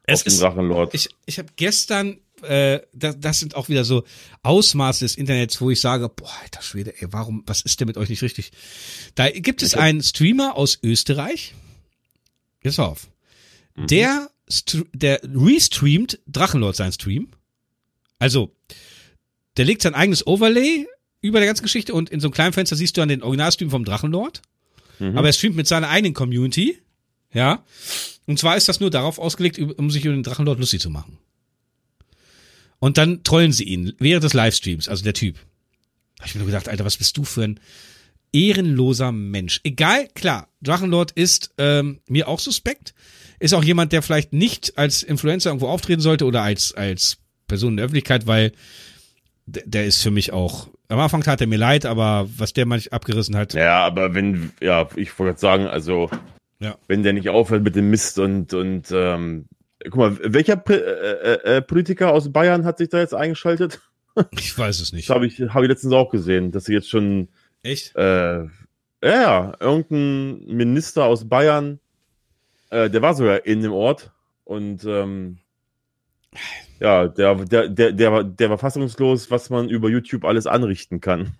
Es ist, Drachenlord. Ich, ich habe gestern, äh, das, das sind auch wieder so Ausmaße des Internets, wo ich sage, boah, alter Schwede, ey, warum, was ist denn mit euch nicht richtig? Da gibt es einen Streamer aus Österreich. Pass auf. Mhm. Der, der restreamt Drachenlord sein Stream. Also, der legt sein eigenes Overlay über der ganzen Geschichte und in so einem kleinen Fenster siehst du dann den Originalstream vom Drachenlord. Mhm. Aber er streamt mit seiner eigenen Community. Ja. Und zwar ist das nur darauf ausgelegt, um sich über den Drachenlord lustig zu machen. Und dann trollen sie ihn während des Livestreams, also der Typ. Da hab ich mir nur gedacht, Alter, was bist du für ein ehrenloser Mensch. Egal, klar, Drachenlord ist ähm, mir auch suspekt. Ist auch jemand, der vielleicht nicht als Influencer irgendwo auftreten sollte oder als, als Person in der Öffentlichkeit, weil der ist für mich auch, am Anfang tat er mir leid, aber was der manchmal abgerissen hat. Ja, aber wenn, ja, ich wollte sagen, also, ja. wenn der nicht aufhört mit dem Mist und, und, ähm, guck mal, welcher äh, äh, äh, Politiker aus Bayern hat sich da jetzt eingeschaltet? Ich weiß es nicht. Das habe ich, hab ich letztens auch gesehen, dass sie jetzt schon. Echt? Äh, ja, irgendein Minister aus Bayern, äh, der war sogar in dem Ort und ähm, ja, der, der, der, der, war, der war fassungslos, was man über YouTube alles anrichten kann.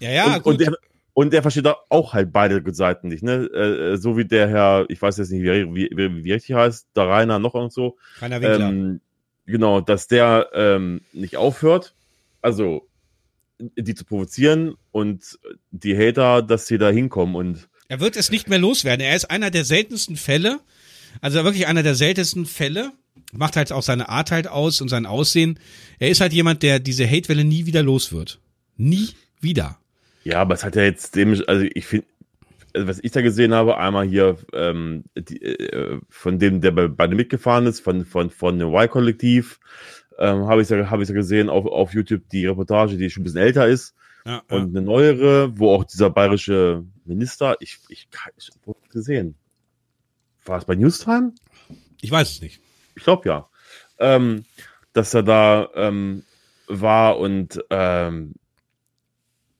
ja, ja, und, gut. Und der, und der versteht auch halt beide Seiten nicht, ne? Äh, so wie der Herr, ich weiß jetzt nicht, wie, wie, wie, wie richtig heißt, der Rainer noch und so. Rainer Winkler. Ähm, genau, dass der ähm, nicht aufhört, also die zu provozieren und die Hater, dass sie da hinkommen und er wird es nicht mehr loswerden. Er ist einer der seltensten Fälle, also wirklich einer der seltensten Fälle, macht halt auch seine Art halt aus und sein Aussehen. Er ist halt jemand, der diese Hatewelle nie wieder los wird. Nie wieder. Ja, aber es hat ja jetzt dem, also ich finde, also was ich da gesehen habe, einmal hier ähm, die, äh, von dem, der bei, bei dem mitgefahren ist, von, von, von dem Y-Kollektiv, ähm, habe ich ja, habe ich ja gesehen auf, auf YouTube die Reportage, die schon ein bisschen älter ist. Ja, ja. Und eine neuere, wo auch dieser bayerische Minister, ich, ich, ich, ich habe gesehen. War es bei Newstime? Ich weiß es nicht. Ich glaube ja. Ähm, dass er da ähm, war und ähm,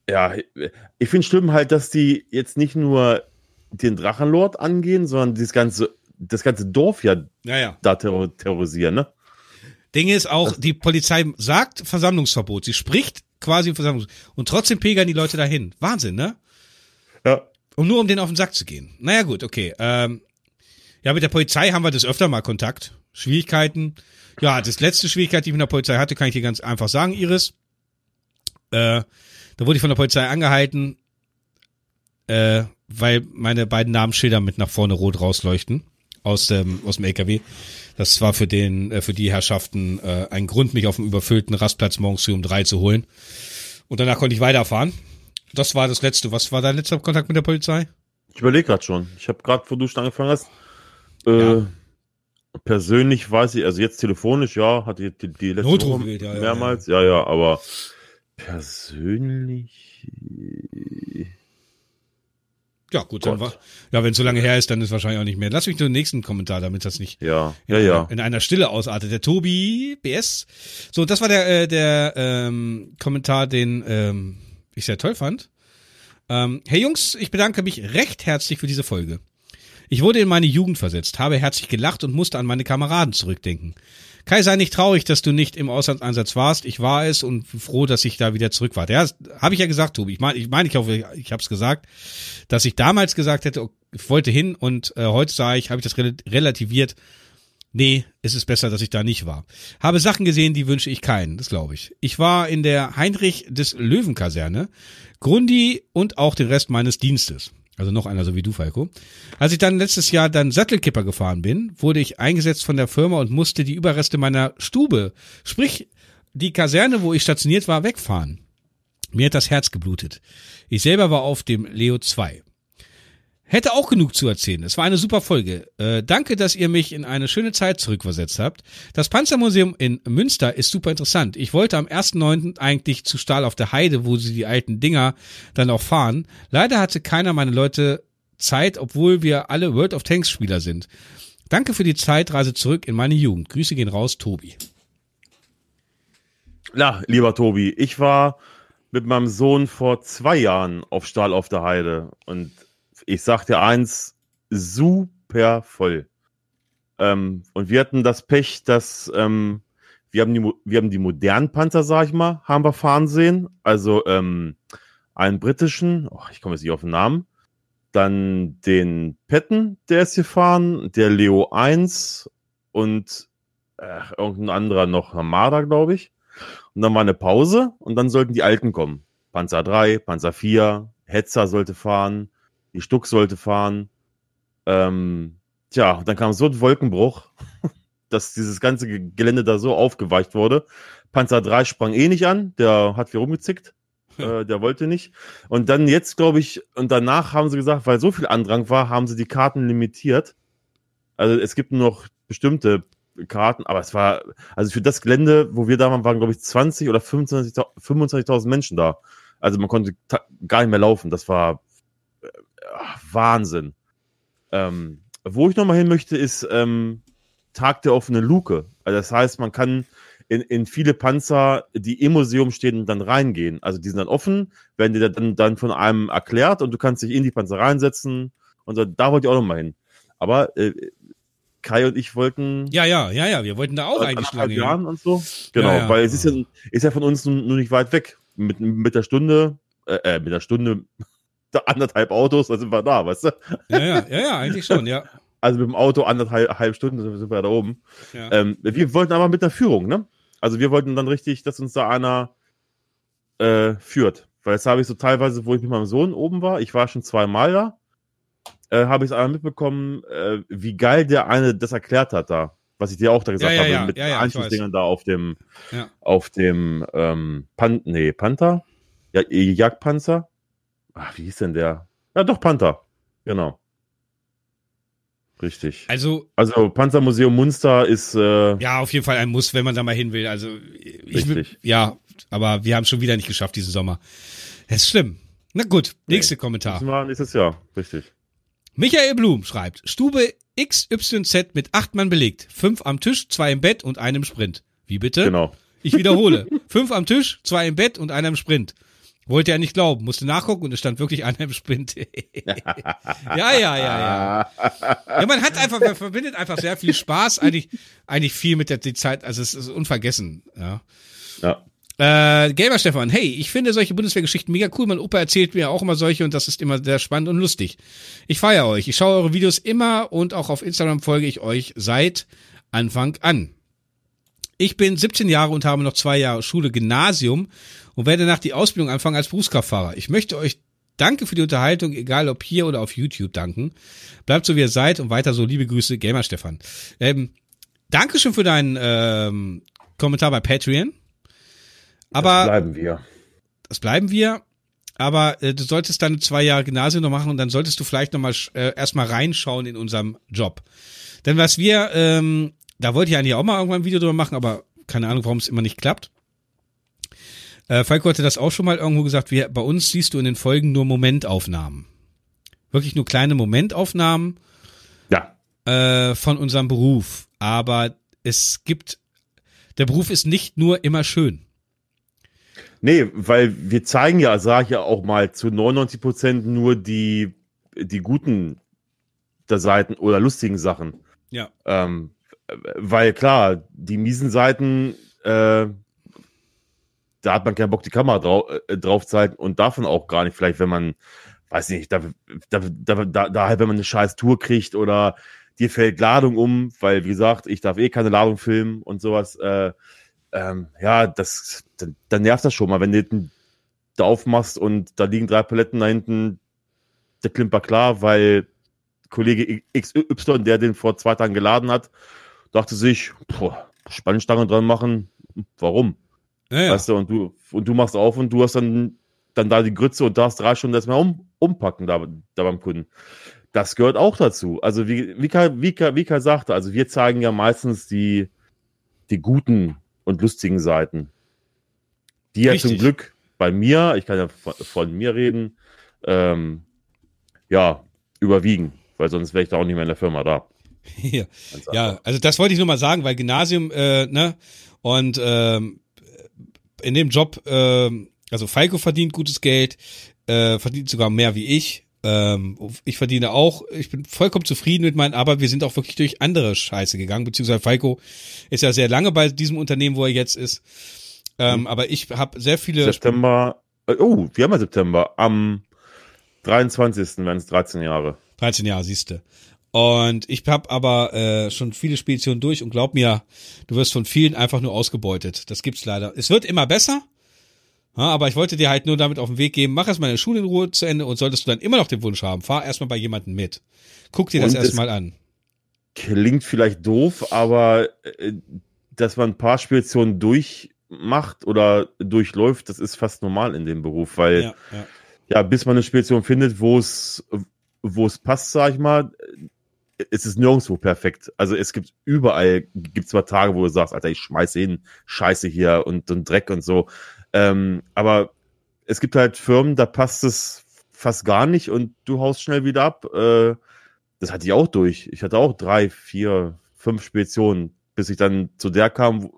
ja, ich finde schlimm halt, dass die jetzt nicht nur den Drachenlord angehen, sondern das ganze, das ganze Dorf ja, ja, ja. da terror terrorisieren, ne? Ding ist auch, die Polizei sagt Versammlungsverbot. Sie spricht quasi Versammlungs und trotzdem pilgern die Leute dahin. Wahnsinn, ne? Ja. Um nur um den auf den Sack zu gehen. Naja, gut, okay. Ähm, ja, mit der Polizei haben wir das öfter mal Kontakt. Schwierigkeiten. Ja, das letzte Schwierigkeit, die ich mit der Polizei hatte, kann ich dir ganz einfach sagen, Iris. Äh, da wurde ich von der Polizei angehalten, äh, weil meine beiden Namensschilder mit nach vorne rot rausleuchten aus dem aus dem LKW. Das war für den äh, für die Herrschaften äh, ein Grund, mich auf dem überfüllten Rastplatz morgens früh um drei zu holen. Und danach konnte ich weiterfahren. Das war das letzte. Was war dein letzter Kontakt mit der Polizei? Ich überlege gerade schon. Ich habe gerade, wo du schon angefangen hast, äh, ja. persönlich weiß ich, also jetzt telefonisch, ja, hatte ich die, die letzte Notruf Woche ja, mehrmals, ja, ja, ja, aber persönlich. Ja, gut, Gott. dann war, ja, wenn es so lange her ist, dann ist wahrscheinlich auch nicht mehr. Lass mich nur den nächsten Kommentar, damit das nicht ja, ja, in, ja. in einer Stille ausartet. Der Tobi BS. So, das war der, äh, der ähm, Kommentar, den ähm, ich sehr toll fand. Ähm, hey Jungs, ich bedanke mich recht herzlich für diese Folge. Ich wurde in meine Jugend versetzt, habe herzlich gelacht und musste an meine Kameraden zurückdenken. Kai, sei nicht traurig, dass du nicht im Auslandseinsatz warst. Ich war es und froh, dass ich da wieder zurück war. Ja, habe ich ja gesagt, Tobi. Ich meine, ich, mein, ich hoffe, ich habe es gesagt, dass ich damals gesagt hätte, ich wollte hin und äh, heute sage ich, habe ich das relativiert. Nee, es ist besser, dass ich da nicht war. Habe Sachen gesehen, die wünsche ich keinen, das glaube ich. Ich war in der Heinrich des Löwen Kaserne, Grundi und auch den Rest meines Dienstes. Also noch einer, so wie du, Falco. Als ich dann letztes Jahr dann Sattelkipper gefahren bin, wurde ich eingesetzt von der Firma und musste die Überreste meiner Stube, sprich die Kaserne, wo ich stationiert war, wegfahren. Mir hat das Herz geblutet. Ich selber war auf dem Leo 2. Hätte auch genug zu erzählen. Es war eine super Folge. Äh, danke, dass ihr mich in eine schöne Zeit zurückversetzt habt. Das Panzermuseum in Münster ist super interessant. Ich wollte am 1.9. eigentlich zu Stahl auf der Heide, wo sie die alten Dinger dann auch fahren. Leider hatte keiner meiner Leute Zeit, obwohl wir alle World of Tanks Spieler sind. Danke für die Zeitreise zurück in meine Jugend. Grüße gehen raus, Tobi. Na, lieber Tobi, ich war mit meinem Sohn vor zwei Jahren auf Stahl auf der Heide und ich sag dir eins, super voll. Ähm, und wir hatten das Pech, dass ähm, wir haben die, wir haben die modernen Panzer, sag ich mal, haben wir fahren sehen. Also ähm, einen britischen, oh, ich komme jetzt nicht auf den Namen, dann den Petten, der ist gefahren, der Leo 1 und äh, irgendein anderer noch, Hamada, glaube ich. Und dann war eine Pause und dann sollten die Alten kommen. Panzer 3, Panzer 4, Hetzer sollte fahren, die Stuck sollte fahren. Ähm, tja, dann kam so ein Wolkenbruch, dass dieses ganze Gelände da so aufgeweicht wurde. Panzer 3 sprang eh nicht an, der hat viel rumgezickt. Äh, der wollte nicht. Und dann jetzt, glaube ich, und danach haben sie gesagt, weil so viel Andrang war, haben sie die Karten limitiert. Also es gibt nur noch bestimmte Karten, aber es war, also für das Gelände, wo wir da waren, waren, glaube ich, 20 oder 25.000 25 Menschen da. Also man konnte gar nicht mehr laufen. Das war äh, Wahnsinn. Ähm, wo ich nochmal hin möchte, ist ähm, Tag der offenen Luke. Also das heißt, man kann in, in viele Panzer, die im Museum stehen, dann reingehen. Also die sind dann offen, werden dir dann, dann von einem erklärt und du kannst dich in die Panzer reinsetzen. Und so, da wollte ich auch nochmal hin. Aber äh, Kai und ich wollten. Ja, ja, ja, ja, wir wollten da auch eigentlich lange Jahren und so. Genau, ja, ja. weil es ist ja, ist ja von uns nur nicht weit weg. Mit, mit der Stunde, äh, äh mit der Stunde, anderthalb Autos, da sind wir da, weißt du? Ja, ja, ja, ja eigentlich schon, ja. Also mit dem Auto anderthalb Stunden sind wir da oben. Ja. Ähm, wir wollten aber mit der Führung, ne? Also wir wollten dann richtig, dass uns da einer äh, führt. Weil das habe ich so teilweise, wo ich mit meinem Sohn oben war, ich war schon zweimal da, äh, habe ich es einmal mitbekommen, äh, wie geil der eine das erklärt hat da. Was ich dir auch da gesagt ja, ja, habe, ja, mit ja, Anschlussdingern da auf dem, auf dem ähm, Pan nee, Panther? Ja, Jagdpanzer? Ach, wie hieß denn der? Ja, doch, Panther. Genau. Richtig. Also, also Panzermuseum Munster ist äh, ja auf jeden Fall ein Muss, wenn man da mal hin will. Also ich will, ja, aber wir haben schon wieder nicht geschafft diesen Sommer. Das ist schlimm. Na gut, nächster nee, Kommentar. Das war nächstes Jahr, richtig. Michael Blum schreibt: Stube XYZ mit acht Mann belegt, fünf am Tisch, zwei im Bett und einem Sprint. Wie bitte? Genau. Ich wiederhole: fünf am Tisch, zwei im Bett und einer im Sprint. Wollte er nicht glauben, musste nachgucken und es stand wirklich einer im Sprint. ja, ja, ja, ja. Ja, man hat einfach, man verbindet einfach sehr viel Spaß, eigentlich, eigentlich viel mit der die Zeit, also es ist unvergessen, ja. Ja. Äh, Gamer Stefan, hey, ich finde solche Bundeswehrgeschichten mega cool. Mein Opa erzählt mir auch immer solche und das ist immer sehr spannend und lustig. Ich feiere euch. Ich schaue eure Videos immer und auch auf Instagram folge ich euch seit Anfang an. Ich bin 17 Jahre und habe noch zwei Jahre Schule Gymnasium und werde nach die Ausbildung anfangen als Berufskraftfahrer. Ich möchte euch Danke für die Unterhaltung, egal ob hier oder auf YouTube danken. Bleibt so wie ihr seid und weiter so. Liebe Grüße, Gamer Stefan. Ähm, Dankeschön für deinen ähm, Kommentar bei Patreon. Aber das bleiben wir. Das bleiben wir. Aber äh, du solltest dann zwei Jahre Gymnasium noch machen und dann solltest du vielleicht noch mal äh, erstmal reinschauen in unserem Job. Denn was wir, ähm, da wollte ich eigentlich auch mal irgendwann ein Video drüber machen, aber keine Ahnung, warum es immer nicht klappt. Äh, Falco hatte das auch schon mal irgendwo gesagt, wir, bei uns siehst du in den Folgen nur Momentaufnahmen. Wirklich nur kleine Momentaufnahmen ja. äh, von unserem Beruf. Aber es gibt, der Beruf ist nicht nur immer schön. Nee, weil wir zeigen ja, sage ich ja auch mal, zu 99 Prozent nur die, die guten der Seiten oder lustigen Sachen. Ja. Ähm, weil klar, die miesen Seiten, äh, da hat man keinen Bock, die Kamera drau äh, drauf zu halten und davon auch gar nicht, vielleicht, wenn man, weiß nicht, da, da, da, da, da halt, wenn man eine scheiß Tour kriegt oder dir fällt Ladung um, weil, wie gesagt, ich darf eh keine Ladung filmen und sowas, äh, ähm, ja, das, dann, dann nervt das schon mal, wenn du den da aufmachst und da liegen drei Paletten da hinten, der Klimper klar, weil Kollege XY, der den vor zwei Tagen geladen hat, dachte sich, boah, Spannstange dran machen, warum? Ja. Weißt du, und du, und du machst auf und du hast dann, dann da die Grütze und darfst drei Stunden erstmal um, umpacken da, da beim Kunden. Das gehört auch dazu. Also wie, wie, Kai, wie, Kai, wie Kai sagte, also wir zeigen ja meistens die, die guten und lustigen Seiten. Die ja zum Glück bei mir, ich kann ja von, von mir reden, ähm, ja, überwiegen, weil sonst wäre ich da auch nicht mehr in der Firma da. ja. ja, also das wollte ich nur mal sagen, weil Gymnasium, äh, ne, und ähm, in dem Job, äh, also Falco verdient gutes Geld, äh, verdient sogar mehr wie ich. Ähm, ich verdiene auch, ich bin vollkommen zufrieden mit meinen, aber wir sind auch wirklich durch andere Scheiße gegangen, beziehungsweise Falco ist ja sehr lange bei diesem Unternehmen, wo er jetzt ist. Ähm, mhm. Aber ich habe sehr viele. September, äh, oh, wir haben ja September. Am 23. werden es 13 Jahre. 13 Jahre, siehste. Und ich habe aber äh, schon viele Speditionen durch und glaub mir, du wirst von vielen einfach nur ausgebeutet. Das gibt's leider. Es wird immer besser, ja, aber ich wollte dir halt nur damit auf den Weg geben, mach erstmal deine Schule in Ruhe zu Ende und solltest du dann immer noch den Wunsch haben, fahr erstmal bei jemandem mit. Guck dir das erstmal an. Klingt vielleicht doof, aber äh, dass man ein paar Speditionen durchmacht oder durchläuft, das ist fast normal in dem Beruf, weil ja, ja. ja bis man eine Spedition findet, wo es wo es passt, sag ich mal, es ist nirgendwo perfekt. Also es gibt überall, gibt zwar Tage, wo du sagst, Alter, ich schmeiße hin, Scheiße hier und, und Dreck und so. Ähm, aber es gibt halt Firmen, da passt es fast gar nicht und du haust schnell wieder ab. Äh, das hatte ich auch durch. Ich hatte auch drei, vier, fünf Speditionen, bis ich dann zu der kam.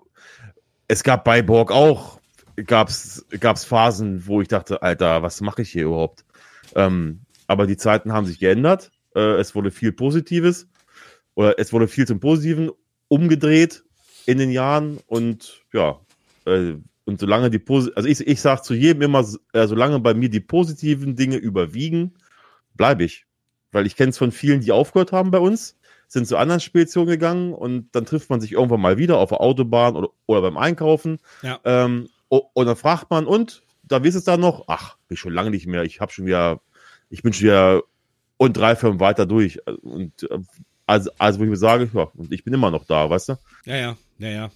Es gab bei Borg auch, gab's, gab's Phasen, wo ich dachte, Alter, was mache ich hier überhaupt? Ähm, aber die Zeiten haben sich geändert äh, es wurde viel Positives oder es wurde viel zum Positiven umgedreht in den Jahren und ja, äh, und solange die also ich, ich sage zu jedem immer, äh, solange bei mir die positiven Dinge überwiegen, bleibe ich. Weil ich kenne es von vielen, die aufgehört haben bei uns, sind zu anderen Speditionen gegangen und dann trifft man sich irgendwann mal wieder auf der Autobahn oder, oder beim Einkaufen. Ja. Ähm, und dann fragt man, und da wisst es da noch? Ach, bin schon lange nicht mehr. Ich habe schon wieder, ich bin schon wieder und drei Firmen weiter durch. Und also, also wo ich mir sage, ja, und ich bin immer noch da, weißt du? Ja, ja, ja, ja.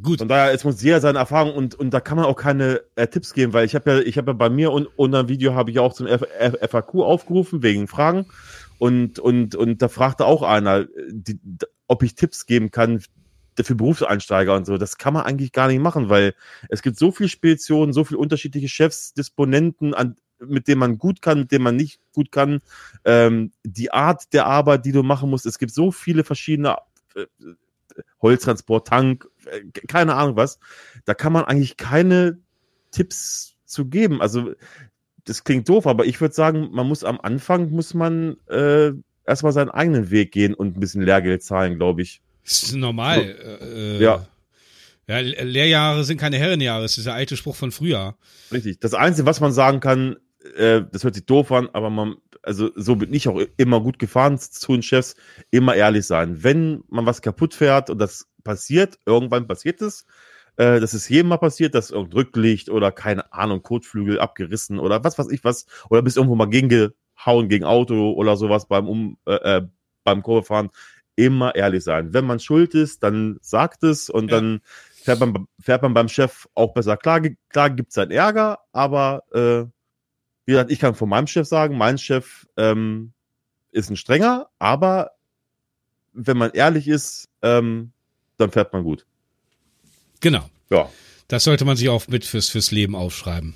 Gut. Von daher, es muss jeder seine Erfahrung und, und da kann man auch keine äh, Tipps geben, weil ich habe ja, ich habe ja bei mir und unter einem Video habe ich auch zum F F FAQ aufgerufen wegen Fragen und, und, und da fragte auch einer, die, ob ich Tipps geben kann für Berufseinsteiger und so. Das kann man eigentlich gar nicht machen, weil es gibt so viele Speditionen, so viele unterschiedliche Chefs, Disponenten, an, mit dem man gut kann, mit dem man nicht gut kann, ähm, die Art der Arbeit, die du machen musst. Es gibt so viele verschiedene äh, Holztransport, Tank, äh, keine Ahnung was. Da kann man eigentlich keine Tipps zu geben. Also das klingt doof, aber ich würde sagen, man muss am Anfang muss man äh, erstmal seinen eigenen Weg gehen und ein bisschen Lehrgeld zahlen, glaube ich. Das ist normal. Äh, ja. Ja, Lehrjahre sind keine Herrenjahre, das ist der alte Spruch von früher. Richtig. Das Einzige, was man sagen kann, äh, das hört sich doof an, aber man, also so bin ich auch immer gut gefahren zu den Chefs, immer ehrlich sein. Wenn man was kaputt fährt und das passiert, irgendwann passiert es, äh, das ist jedem mal passiert, dass irgendein Rücklicht oder keine Ahnung, Kotflügel abgerissen oder was weiß ich was, oder bist irgendwo mal gegengehauen gegen Auto oder sowas beim um äh, äh, beim Kurvefahren. Immer ehrlich sein. Wenn man schuld ist, dann sagt es und ja. dann fährt man, fährt man beim Chef auch besser. Klar, klar gibt es einen Ärger, aber äh, wie gesagt, ich kann von meinem Chef sagen, mein Chef ähm, ist ein strenger, aber wenn man ehrlich ist, ähm, dann fährt man gut. Genau. Ja. Das sollte man sich auch mit fürs, fürs Leben aufschreiben.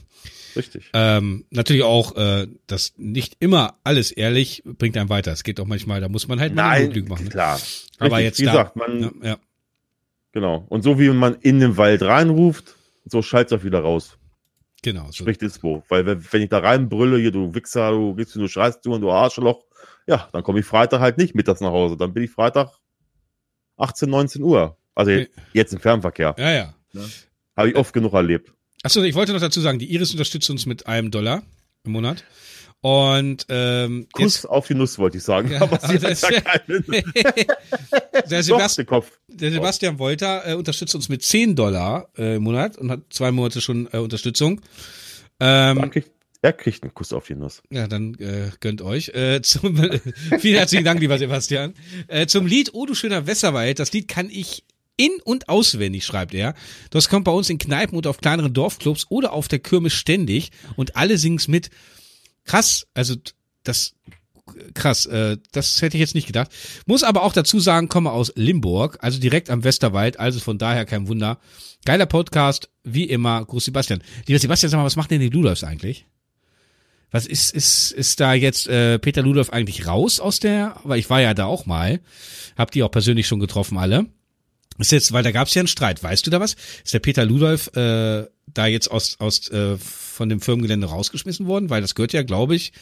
Richtig. Ähm, natürlich auch, äh, dass nicht immer alles ehrlich bringt einen weiter. Es geht auch manchmal, da muss man halt mal Nein, Lügen machen. Ne? Klar. Aber jetzt wie da, gesagt, man, ja, ja. Genau. Und so wie man in den Wald reinruft, so schallt es auch wieder raus. Genau. So. Spricht Dispo. Weil wenn ich da reinbrülle, hier, du Wichser, du gehst, du schreist du und du Arschloch, ja, dann komme ich Freitag halt nicht mittags nach Hause. Dann bin ich Freitag 18, 19 Uhr. Also okay. jetzt im Fernverkehr. Ja, ja. ja. Habe ich oft genug erlebt. Achso, ich wollte noch dazu sagen, die Iris unterstützt uns mit einem Dollar im Monat. Und ähm, Kuss jetzt, auf die Nuss, wollte ich sagen. Ja, aber sie hat ja keinen. der, Sebastian, Doch, der Sebastian Wolter äh, unterstützt uns mit 10 Dollar äh, im Monat und hat zwei Monate schon äh, Unterstützung. Ähm, er kriegt einen Kuss auf die Nuss. Ja, dann äh, gönnt euch. Äh, zum, vielen herzlichen Dank, lieber Sebastian. Äh, zum Lied Oh du schöner Wässerwald. Das Lied kann ich in- und auswendig, schreibt er. Das kommt bei uns in Kneipen und auf kleineren Dorfclubs oder auf der Kirmes ständig und alle singen's mit krass, also das krass, äh, das hätte ich jetzt nicht gedacht. Muss aber auch dazu sagen, komme aus Limburg, also direkt am Westerwald, also von daher kein Wunder. Geiler Podcast, wie immer, Gruß Sebastian. Lieber Sebastian, sag mal, was macht denn die Ludolfs eigentlich? Was ist, ist, ist da jetzt äh, Peter Ludolf eigentlich raus aus der, weil ich war ja da auch mal, hab die auch persönlich schon getroffen alle. Ist jetzt, weil da gab es ja einen Streit, weißt du da was? Ist der Peter Ludolf äh, da jetzt aus, aus äh, von dem Firmengelände rausgeschmissen worden? Weil das gehört ja, glaube ich,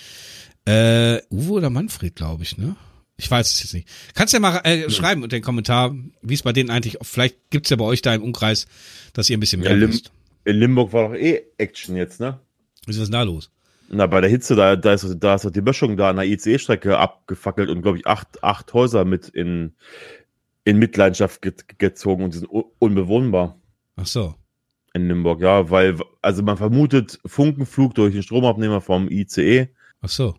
äh, Uwe oder Manfred, glaube ich, ne? Ich weiß es jetzt nicht. Kannst ja mal äh, schreiben unter den Kommentar, wie es bei denen eigentlich, vielleicht gibt's ja bei euch da im Umkreis, dass ihr ein bisschen mehr ja, Lim wisst. In Limburg war doch eh Action jetzt, ne? Was ist denn da los? Na, bei der Hitze, da, da ist, da ist die Böschung da an der ICE-Strecke abgefackelt und, glaube ich, acht, acht Häuser mit in, in Mitleidenschaft ge gezogen und die sind unbewohnbar. Ach so. In Limburg, ja, weil, also man vermutet Funkenflug durch den Stromabnehmer vom ICE. Ach so.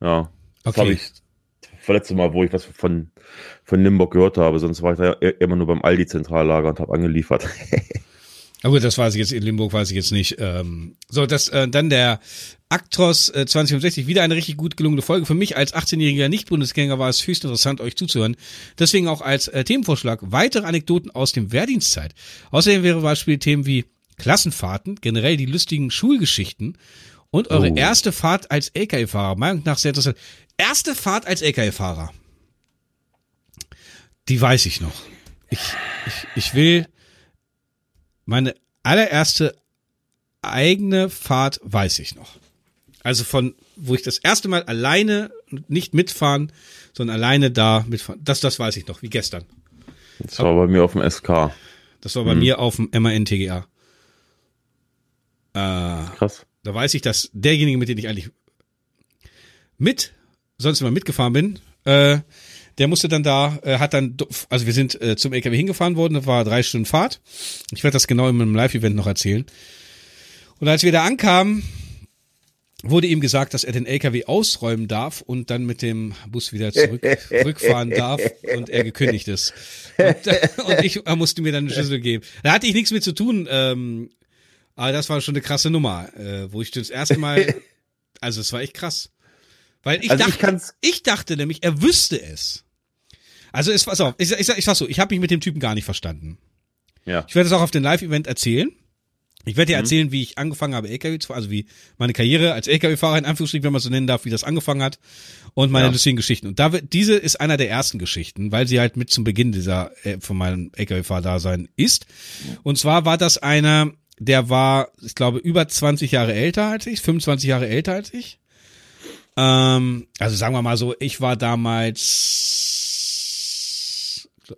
Ja. Das okay. habe ich verletzte Mal, wo ich was von, von Limburg gehört habe. Sonst war ich da immer nur beim Aldi-Zentrallager und habe angeliefert. Aber das weiß ich jetzt in Limburg, weiß ich jetzt nicht. Ähm, so, das äh, dann der Actros äh, 2060, wieder eine richtig gut gelungene Folge. Für mich als 18-jähriger Nicht-Bundesgänger war es höchst interessant, euch zuzuhören. Deswegen auch als äh, Themenvorschlag weitere Anekdoten aus dem Wehrdienstzeit. Außerdem wäre Beispiel Themen wie Klassenfahrten, generell die lustigen Schulgeschichten und eure oh. erste Fahrt als LKW-Fahrer. Meinung nach sehr interessant. Erste Fahrt als LKW-Fahrer. Die weiß ich noch. Ich, ich, ich will meine allererste eigene Fahrt weiß ich noch. Also von, wo ich das erste Mal alleine, nicht mitfahren, sondern alleine da mitfahren. Das, das weiß ich noch, wie gestern. Das war bei mir auf dem SK. Das war bei hm. mir auf dem MAN-TGA. Äh, Krass. Da weiß ich, dass derjenige, mit dem ich eigentlich mit, sonst immer mitgefahren bin, äh, der musste dann da, äh, hat dann, also wir sind äh, zum LKW hingefahren worden, das war drei Stunden Fahrt. Ich werde das genau in einem Live-Event noch erzählen. Und als wir da ankamen, wurde ihm gesagt, dass er den LKW ausräumen darf und dann mit dem Bus wieder zurück, zurückfahren darf und er gekündigt ist. Und, und ich er musste mir dann eine Schlüssel geben. Da hatte ich nichts mit zu tun, ähm, aber das war schon eine krasse Nummer, äh, wo ich das erste Mal, also es war echt krass. Weil ich also dachte, ich, ich, dachte nämlich, er wüsste es. Also es pass auf, ich, ich, ich sag so, ich habe mich mit dem Typen gar nicht verstanden. Ja. Ich werde es auch auf dem Live-Event erzählen. Ich werde dir mhm. erzählen, wie ich angefangen habe, LKW zu fahren, also wie meine Karriere als LKW-Fahrer in Anführungsstrichen, wenn man so nennen darf, wie das angefangen hat und meine ja. lustigen Geschichten. Und da wird, diese ist einer der ersten Geschichten, weil sie halt mit zum Beginn dieser äh, von meinem LKW-Fahrdasein ist. Und zwar war das einer, der war, ich glaube, über 20 Jahre älter als ich, 25 Jahre älter als ich. Ähm, also sagen wir mal so, ich war damals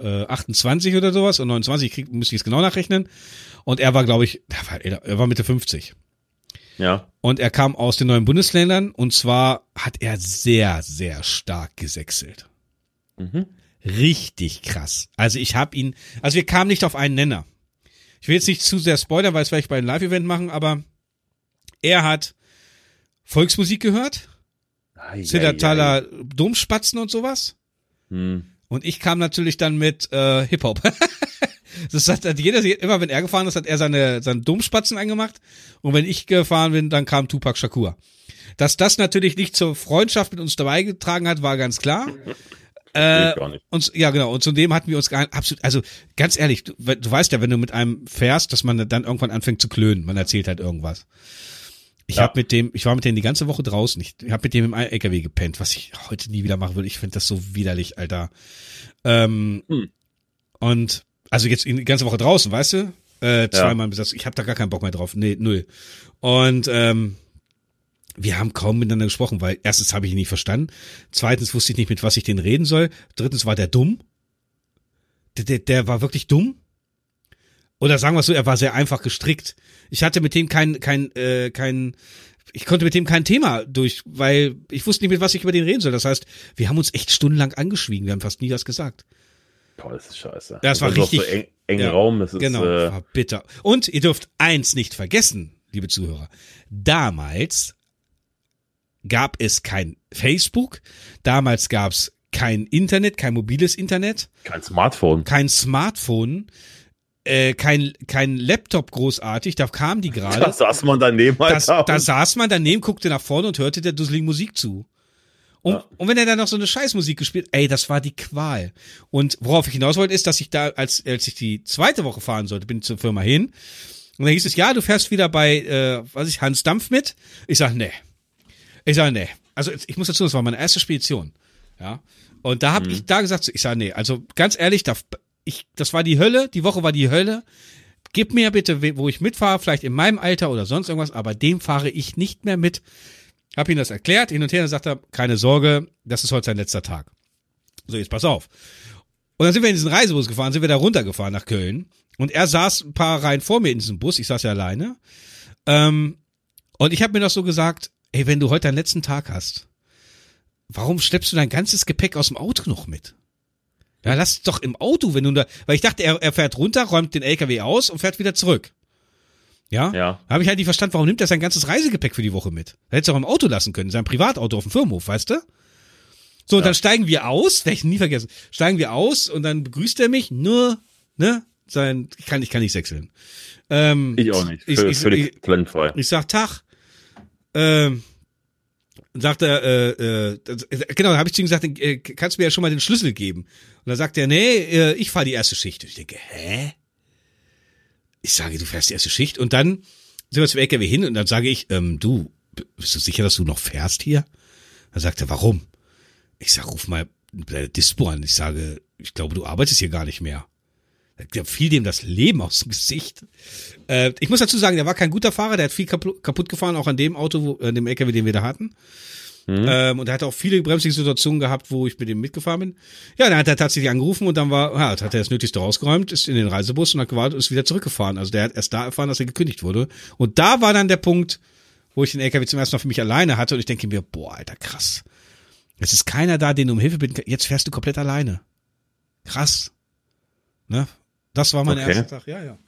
äh, 28 oder sowas und 29, krieg, müsste ich es genau nachrechnen. Und er war, glaube ich, er war, er war Mitte 50. Ja. Und er kam aus den neuen Bundesländern und zwar hat er sehr, sehr stark gesächselt. Mhm. Richtig krass. Also ich habe ihn, also wir kamen nicht auf einen Nenner. Ich will jetzt nicht zu sehr spoilern, weil es vielleicht bei einem Live-Event machen, aber er hat Volksmusik gehört, Zillertaler Domspatzen und sowas. Hm. Und ich kam natürlich dann mit äh, Hip-Hop. das hat jeder, immer wenn er gefahren ist, hat er seine, seine Domspatzen angemacht. Und wenn ich gefahren bin, dann kam Tupac Shakur. Dass das natürlich nicht zur Freundschaft mit uns dabei getragen hat, war ganz klar. Äh, und, ja, genau. Und zudem hatten wir uns gar absolut, also ganz ehrlich, du, du weißt ja, wenn du mit einem fährst, dass man dann irgendwann anfängt zu klönen. Man erzählt halt irgendwas. Ich ja. habe mit dem, ich war mit dem die ganze Woche draußen. Ich habe mit dem im LKW gepennt, was ich heute nie wieder machen würde. Ich finde das so widerlich, Alter. Ähm, hm. Und also jetzt die ganze Woche draußen, weißt du? Äh, zweimal ja. besetzt. Ich habe da gar keinen Bock mehr drauf. Nee, null. Und ähm, wir haben kaum miteinander gesprochen, weil erstens habe ich ihn nicht verstanden. Zweitens wusste ich nicht, mit was ich den reden soll. Drittens war der dumm. Der, der, der war wirklich dumm. Oder sagen wir es so, er war sehr einfach gestrickt. Ich hatte mit dem kein, kein, äh, kein, ich konnte mit dem kein Thema durch, weil ich wusste nicht, mit was ich über den reden soll. Das heißt, wir haben uns echt stundenlang angeschwiegen. Wir haben fast nie was gesagt. Boah, das ist scheiße. Das, war richtig. So eng, eng ja, Raum. Das ist, genau, äh, war bitter. Und ihr dürft eins nicht vergessen, liebe Zuhörer. Damals gab es kein Facebook. Damals gab es kein Internet, kein mobiles Internet. Kein Smartphone. Kein Smartphone äh, kein, kein Laptop großartig, da kam die gerade. Da saß man daneben halt. Da, da saß man daneben, guckte nach vorne und hörte der dusseligen Musik zu. Und, ja. und wenn er dann noch so eine Scheißmusik gespielt, ey, das war die Qual. Und worauf ich hinaus wollte, ist, dass ich da, als, als ich die zweite Woche fahren sollte, bin ich zur Firma hin Und dann hieß es, ja, du fährst wieder bei, äh, was ich, Hans Dampf mit. Ich sag, nee. Ich sag, nee. Also ich muss dazu, das war meine erste Spedition. Ja. Und da habe Mhm. ich da gesagt, ich sag, nee, also ganz ehrlich, da, ich, das war die Hölle, die Woche war die Hölle. Gib mir bitte, wo ich mitfahre, vielleicht in meinem Alter oder sonst irgendwas, aber dem fahre ich nicht mehr mit. Hab ihm das erklärt, hin und her, und sagt er, keine Sorge, das ist heute sein letzter Tag. So, jetzt pass auf. Und dann sind wir in diesen Reisebus gefahren, sind wir da runtergefahren nach Köln. Und er saß ein paar Reihen vor mir in diesem Bus, ich saß ja alleine. Ähm, und ich habe mir noch so gesagt, ey, wenn du heute deinen letzten Tag hast, warum schleppst du dein ganzes Gepäck aus dem Auto noch mit? Ja, lass es doch im Auto, wenn du da, weil ich dachte, er, er fährt runter, räumt den LKW aus und fährt wieder zurück. Ja? Ja. Habe ich halt nicht verstanden, warum nimmt er sein ganzes Reisegepäck für die Woche mit? Er hätte es auch im Auto lassen können, sein Privatauto auf dem Firmenhof, weißt du? So, und dann steigen wir aus, werde ich nie vergessen, steigen wir aus und dann begrüßt er mich, nur, ne, sein, ich kann, ich kann nicht sechseln. Ähm, Ich auch nicht. Ich, Völ- ich, völlig ich, talentfrei. ich sag Tag. Ähm, sagt er, äh, äh, äh, genau, da habe ich zu ihm gesagt, äh, kannst du mir ja schon mal den Schlüssel geben? Und dann sagt er, nee, äh, ich fahre die erste Schicht. Und ich denke, hä? Ich sage, du fährst die erste Schicht und dann sind wir zum LKW hin und dann sage ich, ähm, du, bist du sicher, dass du noch fährst hier? Dann sagt er, warum? Ich sag, ruf mal bei der Dispo an. Ich sage, ich glaube, du arbeitest hier gar nicht mehr. Da fiel dem das Leben aus dem Gesicht. Äh, ich muss dazu sagen, der war kein guter Fahrer, der hat viel kapu- kaputt gefahren, auch an dem Auto, wo, an dem LKW, den wir da hatten. Ähm, und er hat auch viele bremsige Situationen gehabt, wo ich mit dem mitgefahren bin. Ja, dann hat er tatsächlich angerufen und dann war, ja, hat er das Nötigste rausgeräumt, ist in den Reisebus und hat gewartet und ist wieder zurückgefahren. Also der hat erst da erfahren, dass er gekündigt wurde. Und da war dann der Punkt, wo ich den LKW zum ersten Mal für mich alleine hatte und ich denke mir, boah, Alter, krass. Es ist keiner da, den du um Hilfe bitten kannst. Jetzt fährst du komplett alleine. Krass. Ne? Das war mein Okay. erster Tag, ja, ja.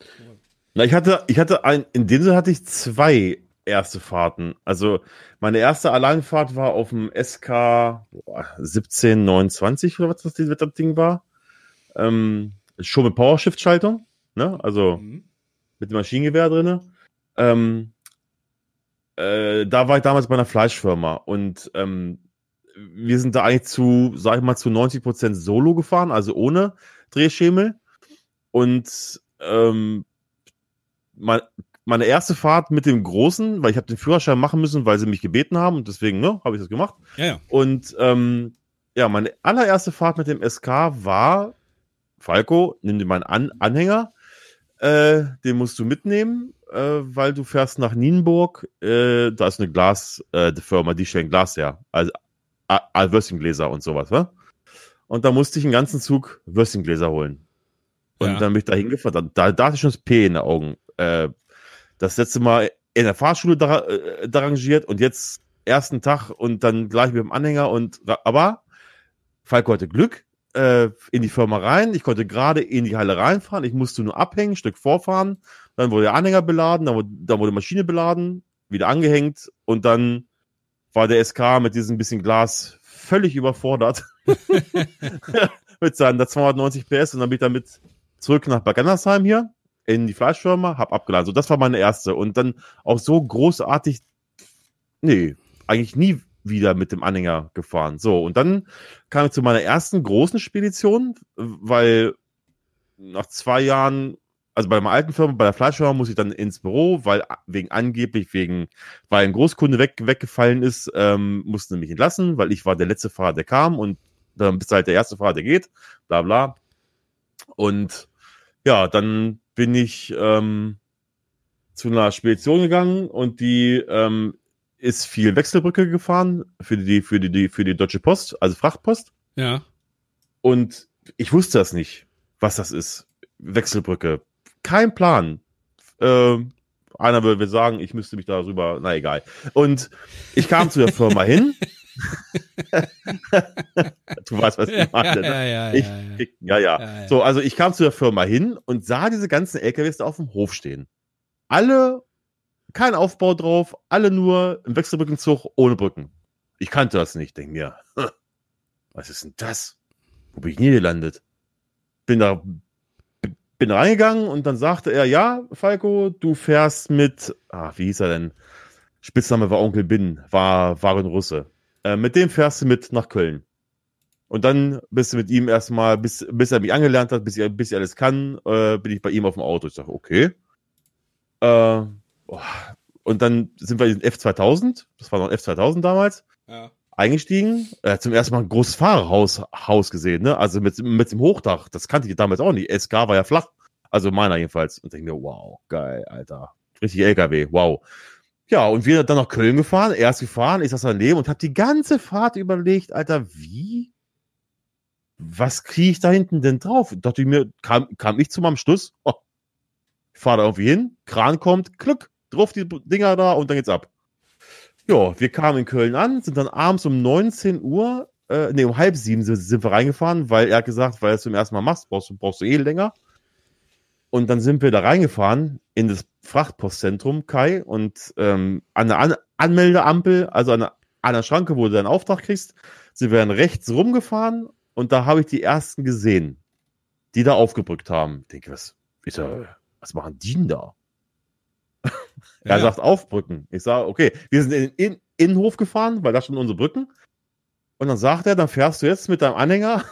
Na, ich hatte, ich hatte ein, in dem Sinne hatte ich zwei erste Fahrten. Also meine erste Alleinfahrt war auf dem SK boah, 1729 oder was das, das Ding war. Ähm, schon mit Powershift-Schaltung, ne? Also Mhm. mit dem Maschinengewehr drinne. Ähm, äh, da war ich damals bei einer Fleischfirma und ähm, wir sind da eigentlich zu, sag ich mal, zu 90 Prozent Solo gefahren, also ohne Drehschemel. Und ähm, mein, meine erste Fahrt mit dem Großen, weil ich habe den Führerschein machen müssen, weil sie mich gebeten haben und deswegen ne, habe ich das gemacht. Ja, ja. Und ähm, ja, meine allererste Fahrt mit dem SK war, Falco, nimm dir meinen An Anhänger, äh, den musst du mitnehmen, äh, weil du fährst nach Nienburg, äh, da ist eine Glas, äh, die Firma, die stellen Glas her, also Würstchengläser und sowas, wa? Und da musste ich einen ganzen Zug Würstchengläser holen. Und Ja. dann bin ich da hingefahren, da, da hatte ich schon das P in den Augen. Äh, das letzte Mal in der Fahrschule da, äh, derangiert und jetzt ersten Tag und dann gleich mit dem Anhänger und aber Falco hatte Glück äh, in die Firma rein. Ich konnte gerade in die Halle reinfahren. Ich musste nur abhängen, ein Stück vorfahren. Dann wurde der Anhänger beladen, dann wurde, dann wurde die Maschine beladen, wieder angehängt und dann war der SK mit diesem bisschen Glas völlig überfordert mit seinen 290 PS und dann bin ich damit zurück nach Bad Gandersheim hier in die Fleischfirma, hab abgeladen. So, das war meine erste. Und dann auch so großartig, nee, eigentlich nie wieder mit dem Anhänger gefahren. So, und dann kam ich zu meiner ersten großen Spedition, weil nach zwei Jahren, also bei meiner alten Firma, bei der Fleischfirma, muss ich dann ins Büro, weil wegen angeblich, wegen, weil ein Großkunde weg, weggefallen ist, ähm, mussten sie mich entlassen, weil ich war der letzte Fahrer, der kam und dann bist du halt der erste Fahrer, der geht, bla bla. Und ja, dann bin ich ähm, zu einer Spedition gegangen und die ähm, ist viel Wechselbrücke gefahren für die, für die, für die Deutsche Post, also Frachtpost. Ja. Und ich wusste das nicht, was das ist. Wechselbrücke. Kein Plan. Ähm, einer würde sagen, ich müsste mich darüber, na egal. Und ich kam zu der Firma hin. du weißt, was ich meine. ne? ja, ja, Ich, ja, ich, ja, ja. So, also ich kam zu der Firma hin und sah diese ganzen LKWs da auf dem Hof stehen. Alle, kein Aufbau drauf, alle nur im Wechselbrückenzug ohne Brücken. Ich kannte das nicht, denk mir, "Hm, was ist denn das? Wo bin ich nie gelandet? Bin da, bin reingegangen und dann sagte er, ja, Falco, du fährst mit, ah, wie hieß er denn? Spitzname war Onkel Bin, war, war ein Russe. Äh, mit dem fährst du mit nach Köln. Und dann bist du mit ihm erstmal, bis, bis er mich angelernt hat, bis, er, bis er alles kann, äh, bin ich bei ihm auf dem Auto. Ich sage, okay. Äh, oh, und dann sind wir in den F2000, das war noch F2000 damals, Ja. eingestiegen. Äh, zum ersten Mal ein großes Fahrerhaus Haus gesehen, ne? Also mit, mit dem Hochdach. Das kannte ich damals auch nicht. SK war ja flach. Also meiner jedenfalls. Und denke mir, wow, geil, Alter. Richtig LKW, wow. Ja, und wir dann nach Köln gefahren, erst gefahren, ich saß daneben und habe die ganze Fahrt überlegt, Alter, wie? Was kriege ich da hinten denn drauf? Dachte ich mir, kam, kam ich zu meinem Schluss, oh, ich fahre da irgendwie hin, Kran kommt, klick, drauf die Dinger da und dann geht's ab. Ja, wir kamen in Köln an, sind dann abends um 19 Uhr, äh, nee, um halb sieben sind, sind wir reingefahren, weil er hat gesagt, weil du es zum ersten Mal machst, brauchst brauchst du eh länger. Und dann sind wir da reingefahren in das Frachtpostzentrum Kai und ähm, an der an Anmeldeampel, also an der, an der Schranke, wo du deinen Auftrag kriegst, sind wir dann rechts rumgefahren und da habe ich die ersten gesehen, die da aufgebrückt haben. Ich denke, was, ist da, was machen die denn da? Er Ja. sagt aufbrücken. Ich sage, okay, wir sind in den In Innenhof gefahren, weil da standen unsere Brücken. Und dann sagt er, dann fährst du jetzt mit deinem Anhänger,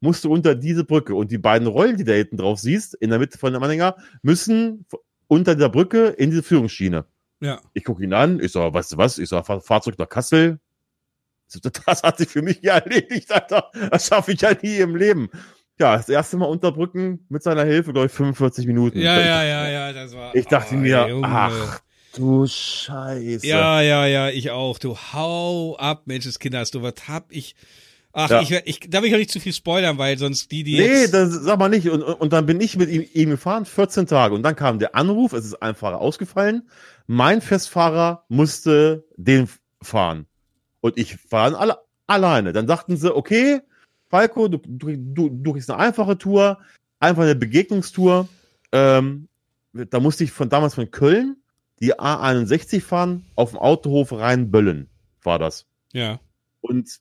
musst du unter diese Brücke. Und die beiden Rollen, die du da hinten drauf siehst, in der Mitte von dem Anhänger, müssen unter der Brücke in diese Führungsschiene. Ja. Ich gucke ihn an, ich sage, weißt du was? Ich sage, fahr, fahr zurück nach Kassel. Das hat sich für mich ja erledigt, Alter. Das schaffe ich ja nie im Leben. Ja, das erste Mal unterbrücken mit seiner Hilfe, glaube ich, 45 Minuten. Ja, ja, ja, ja, das war. Ich dachte oh, mir, Junge. ach, du Scheiße. Ja, ja, ja, ich auch. Du hau ab, Menschenskinder, du was hab ich. Ach, Ja. ich, ich darf ich auch nicht zu viel spoilern, weil sonst die, die Nee, das sag mal nicht. Und, und dann bin ich mit ihm, ihm gefahren, 14 Tage. Und dann kam der Anruf, es ist ein Fahrer ausgefallen. Mein Festfahrer musste den fahren. Und ich war dann alle, alleine. Dann sagten sie, okay, Falco, du, du, du, du kriegst eine einfache Tour, einfach eine Begegnungstour. Ähm, da musste ich von damals von Köln die A61 fahren, auf dem Autohof Rheinböllen war das. ja. Und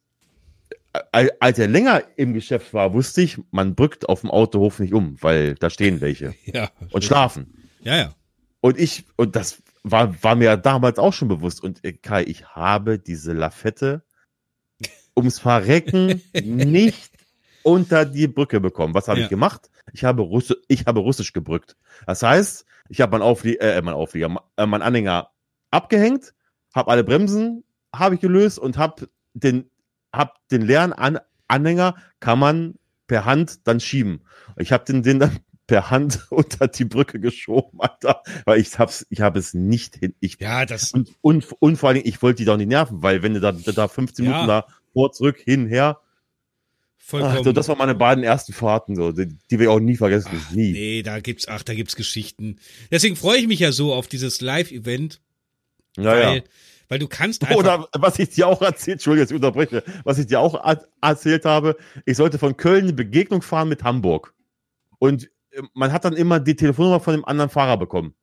als er länger im Geschäft war, wusste ich, man brückt auf dem Autohof nicht um, weil da stehen welche Ja. und schlafen. Ja, ja. Und ich, und das war, war mir damals auch schon bewusst. Und äh, Kai, ich habe diese Lafette ums Verrecken nicht unter die Brücke bekommen. Was habe Ja. ich gemacht? Ich habe, Russi ich habe Russisch gebrückt. Das heißt, ich habe mein Auflieger, äh, mein Auflieger, äh, mein Anhänger abgehängt, habe alle Bremsen habe ich gelöst und habe den, hab den leeren An Anhänger kann man per Hand dann schieben. Ich habe den, den dann per Hand unter die Brücke geschoben, Alter, weil ich hab's, ich habe es nicht hin. Ich, Ja, das. und, und, und vor allen Dingen, ich wollte die doch nicht nerven, weil wenn du da, da 15 Ja. Minuten da vor, zurück, hin, her, Vollkommen. ach, so, das waren meine beiden ersten Fahrten, so, die, die wir auch nie vergessen, Ach, nie. Nee, da gibt's, ach, da gibt's Geschichten. Deswegen freue ich mich ja so auf dieses Live-Event, Ja, weil, ja. Weil du kannst einfach. Oder was ich dir auch erzählt, Entschuldigung, ich unterbreche, was ich dir auch er- erzählt habe, ich sollte von Köln eine Begegnung fahren mit Hamburg. Und äh, man hat dann immer die Telefonnummer von dem anderen Fahrer bekommen.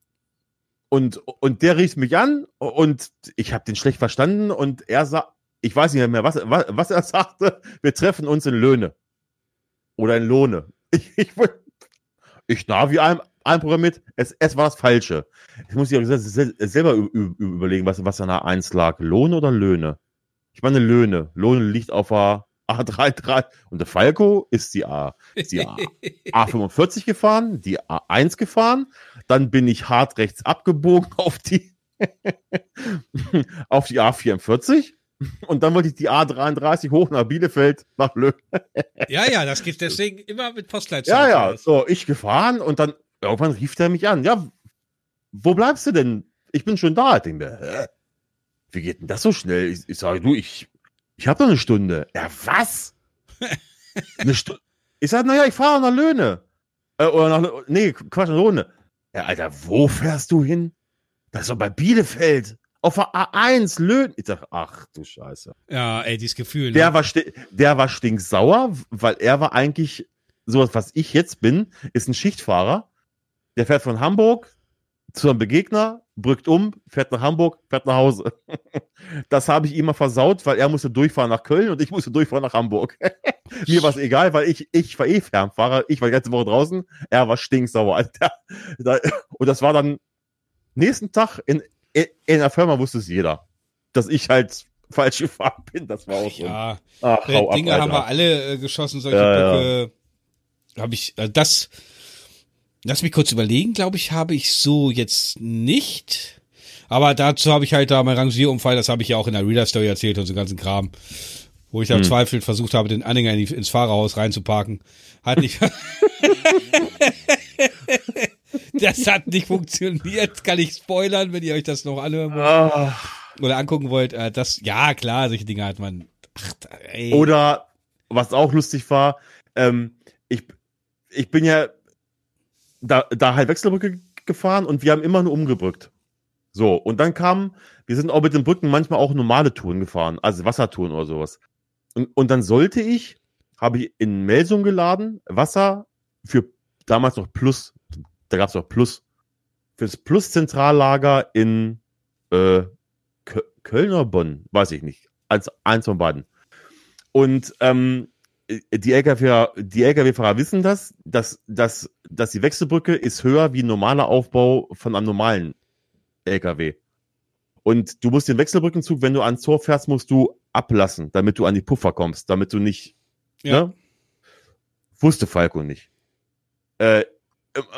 Und, und der rief mich an und ich habe den schlecht verstanden und er sagt, ich weiß nicht mehr, was, was, was er sagte, wir treffen uns in Löhne. Oder in Lohne. Ich, ich, ich Navi ein, einprogrammiert, es, es war das Falsche. Ich muss ja sel- selber überlegen, was, was an der 1 lag. Lohne oder Löhne? Ich meine Löhne. Löhne liegt auf der A33 und der Falco ist die A, ist die A, A45 gefahren, die A1 gefahren, dann bin ich hart rechts abgebogen auf die auf die A44 und dann wollte ich die A33 hoch nach Bielefeld nach Löhne. ja, ja, das geht deswegen immer mit Postleitzahl. Ja, ja, so, ich gefahren und dann irgendwann rief der mich an. Ja, wo bleibst du denn? Ich bin schon da. Ich denke mir, hä? Wie geht denn das so schnell? Ich, ich sage, du, ich, ich habe doch eine Stunde. Ja, was? eine Stunde? Ich sage, naja, ich fahre nach Löhne. Äh, oder nach, nee, Quatsch, nach Löhne. Ja, Alter, wo fährst du hin? Das ist doch bei Bielefeld. Auf der A1, Löhne. Ich sag, ach du Scheiße. Ja, ey, dieses Gefühl. Ne? Der war, der war stinksauer, weil er war eigentlich sowas, was ich jetzt bin, ist ein Schichtfahrer. Der fährt von Hamburg zu einem Begegner, brückt um, fährt nach Hamburg, fährt nach Hause. Das habe ich ihm mal versaut, weil er musste durchfahren nach Köln und ich musste durchfahren nach Hamburg. Mir war es egal, weil ich, ich war eh Fernfahrer, ich war die ganze Woche draußen, er war stinksauer. Alter. Da, und das war dann nächsten Tag in, in, in der Firma wusste es jeder, dass ich halt falsch gefahren bin. Das war auch so. ja, Ach, hau ab, Dinge haben wir alle äh, geschossen, solche Ja, ja. Habe ich, äh, das, Lass mich kurz überlegen, glaube ich, habe ich so jetzt nicht. Aber dazu habe ich halt da mein Rangierunfall, das habe ich ja auch in der Reader Story erzählt und so ganzen Kram. Wo ich da hm. Zweifel versucht habe, den Anhänger in die, ins Fahrerhaus reinzuparken. Hat nicht. das hat nicht funktioniert. Kann ich spoilern, wenn ihr euch das noch anhören wollt. Ah. Oder angucken wollt. Äh, das, ja, klar, solche Dinge hat man. Ach, ey. Oder, was auch lustig war, ähm, ich, ich bin ja da, da halt Wechselbrücke gefahren und wir haben immer nur umgebrückt. So, und dann kam, wir sind auch mit den Brücken manchmal auch normale Touren gefahren, also Wassertouren oder sowas. Und, und dann sollte ich, habe ich in Melsung geladen, Wasser für damals noch Plus, da gab es noch Plus, fürs Plus-Zentrallager in äh, Köln oder Bonn, weiß ich nicht, als eins von beiden. Und ähm, die LKW, LKW-Fahrer wissen das, dass, dass, dass die Wechselbrücke ist höher wie ein normaler Aufbau von einem normalen LKW. Und du musst den Wechselbrückenzug, wenn du ans Tor fährst, musst du ablassen, damit du an die Puffer kommst, damit du nicht, ja. ne? Wusste Falco nicht. Äh,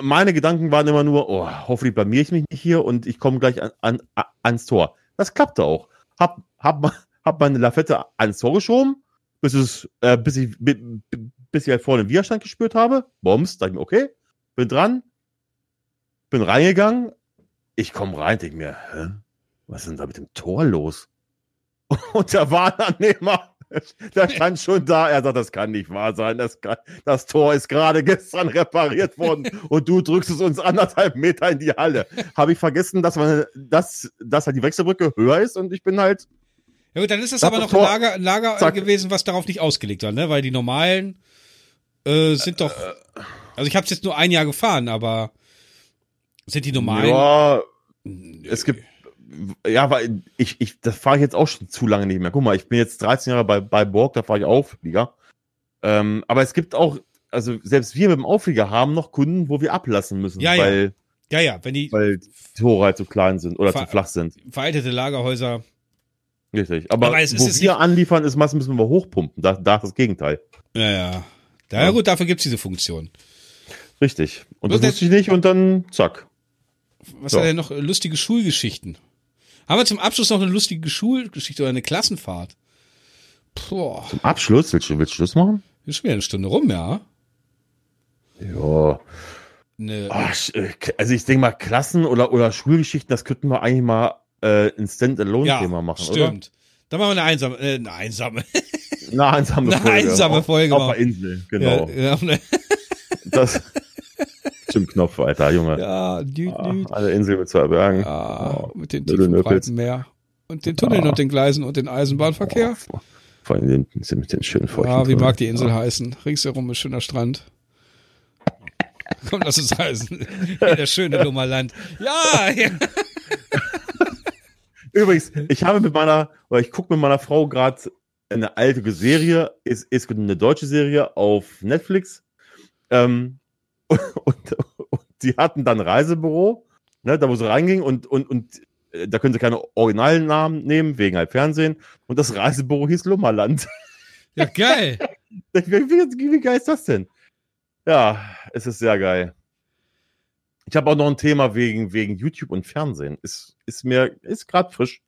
meine Gedanken waren immer nur, oh, hoffentlich blamier ich mich nicht hier und ich komme gleich an, an, ans Tor. Das klappte auch. Hab, hab, hab meine Lafette ans Tor geschoben, bis, es, äh, bis, ich, bis ich halt vorne Widerstand gespürt habe. Bombs, dachte ich mir, okay, bin dran, bin reingegangen. Ich komme rein, denke mir, hä? was ist denn da mit dem Tor los? Und der Warnannehmer, der stand schon da. Er sagt, das kann nicht wahr sein. Das, kann, das Tor ist gerade gestern repariert worden und du drückst es uns anderthalb Meter in die Halle. Habe ich vergessen, dass, man, dass, dass halt die Wechselbrücke höher ist und ich bin halt ja gut, dann ist das aber noch ein Lager, ein Lager Zack. gewesen, was darauf nicht ausgelegt war, ne? Weil die normalen äh, sind doch. Also ich habe es jetzt nur ein Jahr gefahren, aber sind die normalen? Ja, es gibt. Ja, weil ich, ich, das fahre ich jetzt auch schon zu lange nicht mehr. Guck mal, ich bin jetzt 13 Jahre bei, bei Borg, da fahre ich Auflieger. Ähm, aber es gibt auch, also selbst wir mit dem Auflieger haben noch Kunden, wo wir ablassen müssen, ja, weil, ja. Ja, ja, wenn die, weil die Tore halt zu klein sind oder zu flach sind. Veraltete Lagerhäuser Richtig. Aber, Aber es, wo es wir anliefern, ist meistens müssen wir hochpumpen. Da, da ist das Gegenteil. Ja, ja. Ja, ja. gut, dafür gibt's diese Funktion. Richtig. Und das wusste ich nicht und dann zack. Was so. hat denn noch lustige Schulgeschichten? Haben wir zum Abschluss noch eine lustige Schulgeschichte oder eine Klassenfahrt? Boah. Zum Abschluss? Willst du, willst du Schluss machen? Ist schon wieder eine Stunde rum, ja. Ja. Ne. Also ich denke mal, Klassen- oder, oder Schulgeschichten, das könnten wir eigentlich mal äh, ein Standalone-Thema ja, machen, stimmt. oder? Stimmt. Dann machen wir eine einsame, äh, eine einsame. Eine einsame eine Folge. einsame Folge. Auf, auf der Insel, genau. Ja, ja, das. Zum Knopf, Alter, Junge. Ja, düt, ah, düt. Alle Insel mit zwei Bergen. Ja, oh, mit den tiefen breiten Meer. Und den Tunneln ah. und den Gleisen und den Eisenbahnverkehr. Oh, vor allem den, mit den schönen feuchten Ja, wie mag die Insel ja. heißen? Ringsherum ist schöner Strand. Komm, lass es heißen. Der schöne Lummerland. Ja, ja. Übrigens, ich habe mit meiner, oder ich gucke mit meiner Frau gerade eine alte Serie, ist, ist eine deutsche Serie auf Netflix. Ähm, und, und, die hatten dann Reisebüro, ne, da wo sie reingingen und, und, und äh, da können sie keine originalen Namen nehmen, wegen halt Fernsehen. Und das Reisebüro hieß Lummerland. Ja, geil. wie, wie, wie geil ist das denn? Ja, es ist sehr geil. Ich habe auch noch ein Thema wegen, wegen YouTube und Fernsehen. Ist, ist mir, ist gerade frisch.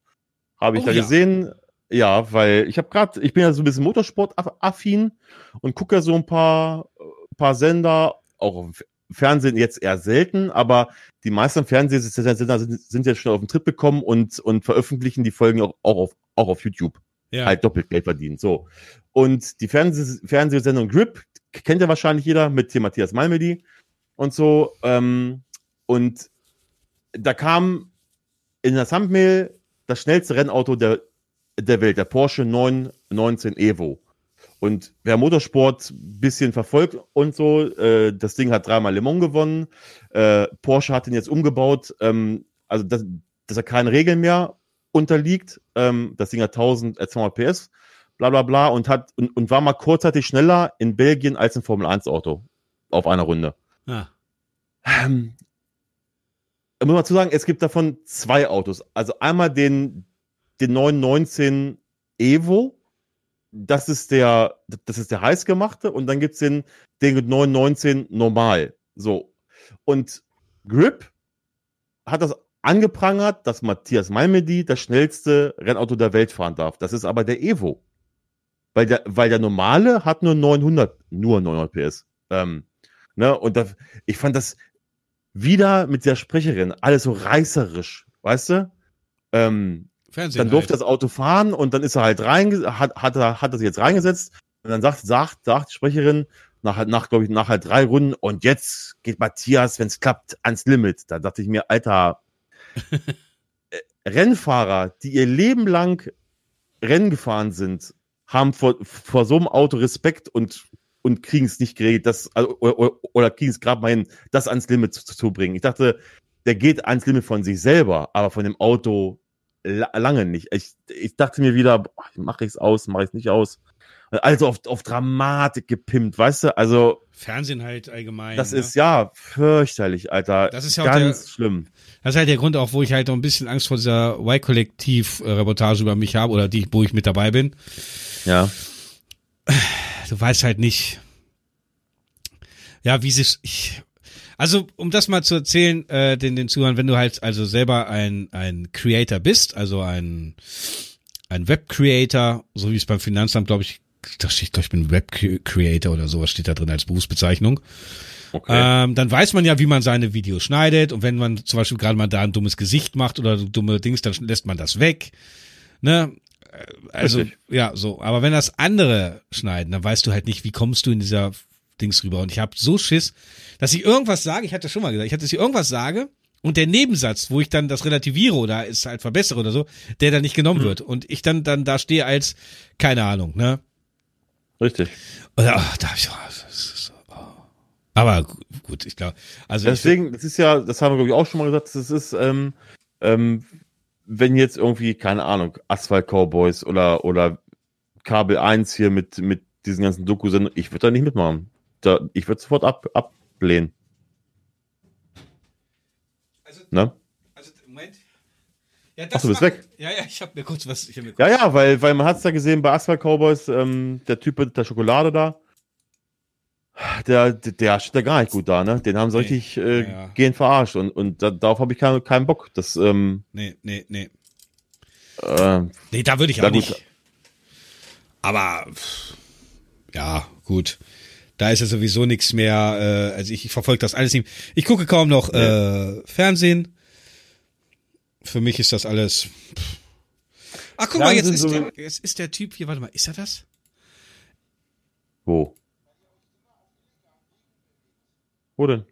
Habe ich oh, da ja. gesehen. Ja, weil ich habe gerade, ich bin ja so ein bisschen Motorsport-affin und gucke ja so ein paar, paar Sender, auch Fernsehen jetzt eher selten, aber die meisten Fernsehsender sind, sind jetzt schon auf den Trip bekommen und, und veröffentlichen die Folgen auch, auch, auf, auch auf YouTube. Ja. Halt doppelt Geld verdienen. So. Und die Fernseh Fernsehsendung Grip kennt ja wahrscheinlich jeder mit dem Matthias Malmedy und so. Ähm, und da kam in der Thumbnail das schnellste Rennauto der, der Welt, der Porsche 919 Evo. Und wer Motorsport bisschen verfolgt und so, äh, das Ding hat dreimal Le Mans gewonnen. Äh, Porsche hat ihn jetzt umgebaut, ähm, also dass, dass er keinen Regeln mehr unterliegt. Ähm, das Ding hat 1000, äh, 200 PS, bla bla bla und hat und, und war mal kurzzeitig schneller in Belgien als ein Formel 1 Auto auf einer Runde. Ja. Ähm, muss man dazu sagen, es gibt davon zwei Autos. Also einmal den, den 919 Evo. Das ist der, das ist der heißgemachte. Und dann gibt's den, den 919 normal. So. Und Grip hat das angeprangert, dass Matthias Malmedy das schnellste Rennauto der Welt fahren darf. Das ist aber der Evo. Weil der, weil der normale hat nur 900, nur 900 PS. Ähm, ne, und da, ich fand das wieder mit der Sprecherin alles so reißerisch, weißt du? Ähm, Fernsehen dann durfte halt. das Auto fahren und dann ist er halt rein, hat, hat er, hat er sich jetzt reingesetzt und dann sagt, sagt, sagt die Sprecherin nach, nach glaube ich, nach halt drei Runden und jetzt geht Matthias, wenn es klappt, ans Limit. Da dachte ich mir, Alter, äh, Rennfahrer, die ihr Leben lang Rennen gefahren sind, haben vor, vor so einem Auto Respekt und, und kriegen es nicht geregelt, das, also, oder, oder kriegen es gerade mal hin, das ans Limit zu, zu bringen. Ich dachte, der geht ans Limit von sich selber, aber von dem Auto lange nicht. Ich, ich dachte mir wieder, mache ich es aus, mache ich es nicht aus. Also auf, auf Dramatik gepimpt, weißt du? Also. Fernsehen halt allgemein. Das ne? ist ja fürchterlich, Alter. Das ist ja ganz der, schlimm. Das ist halt der Grund auch, wo ich halt noch ein bisschen Angst vor dieser Y-Kollektiv-Reportage über mich habe oder die, wo ich mit dabei bin. Ja. Du weißt halt nicht, ja, wie sich, ich, also, um das mal zu erzählen, äh, den, den Zuhörern, wenn du halt also selber ein, ein Creator bist, also ein, ein Web-Creator, so wie es beim Finanzamt, glaube ich, da steht, glaube ich, bin Web-Creator oder sowas steht da drin als Berufsbezeichnung. Okay. Ähm, dann weiß man ja, wie man seine Videos schneidet und wenn man zum Beispiel gerade mal da ein dummes Gesicht macht oder dumme Dings, dann lässt man das weg. Ne? Also, Richtig. ja, so. Aber wenn das andere schneiden, dann weißt du halt nicht, wie kommst du in dieser Dings rüber. Und ich habe so Schiss, dass ich irgendwas sage, ich hatte schon mal gesagt, ich hatte, dass ich irgendwas sage und der Nebensatz, wo ich dann das relativiere oder es halt verbessere oder so, der dann nicht genommen mhm. wird und ich dann dann da stehe als keine Ahnung, ne? Richtig. Und, ach, da hab ich, oh, aber gut, ich glaube, also deswegen, das ist ja, das haben wir glaube ich auch schon mal gesagt, das ist ähm, ähm, wenn jetzt irgendwie keine Ahnung Asphalt Cowboys oder oder Kabel 1 hier mit mit diesen ganzen Doku-Sendungen, ich würde da nicht mitmachen. Da, ich würde sofort ab, ablehnen. Also, ne? Also, Moment. Ja, Ach, du bist weg. Ja, ja, ich habe mir kurz was. Mir kurz ja, ja, weil, weil man hat es ja gesehen bei Asphalt Cowboys, ähm, der Typ mit der Schokolade da, der, der, der steht da gar nicht gut da, ne? Den haben sie nee, richtig äh, ja, ja. gehen verarscht und, und da, darauf habe ich keinen, keinen Bock. Das, ähm, nee, nee, nee. Äh, nee, da würde ich auch nicht. Aber ja, gut. Da ist ja sowieso nichts mehr. Äh, also ich, ich verfolge das alles nicht. Ich gucke kaum noch äh, Fernsehen. Für mich ist das alles. Ach, guck mal, jetzt ist, so der, jetzt ist der Typ hier. Warte mal, ist er das? Wo? Wo denn?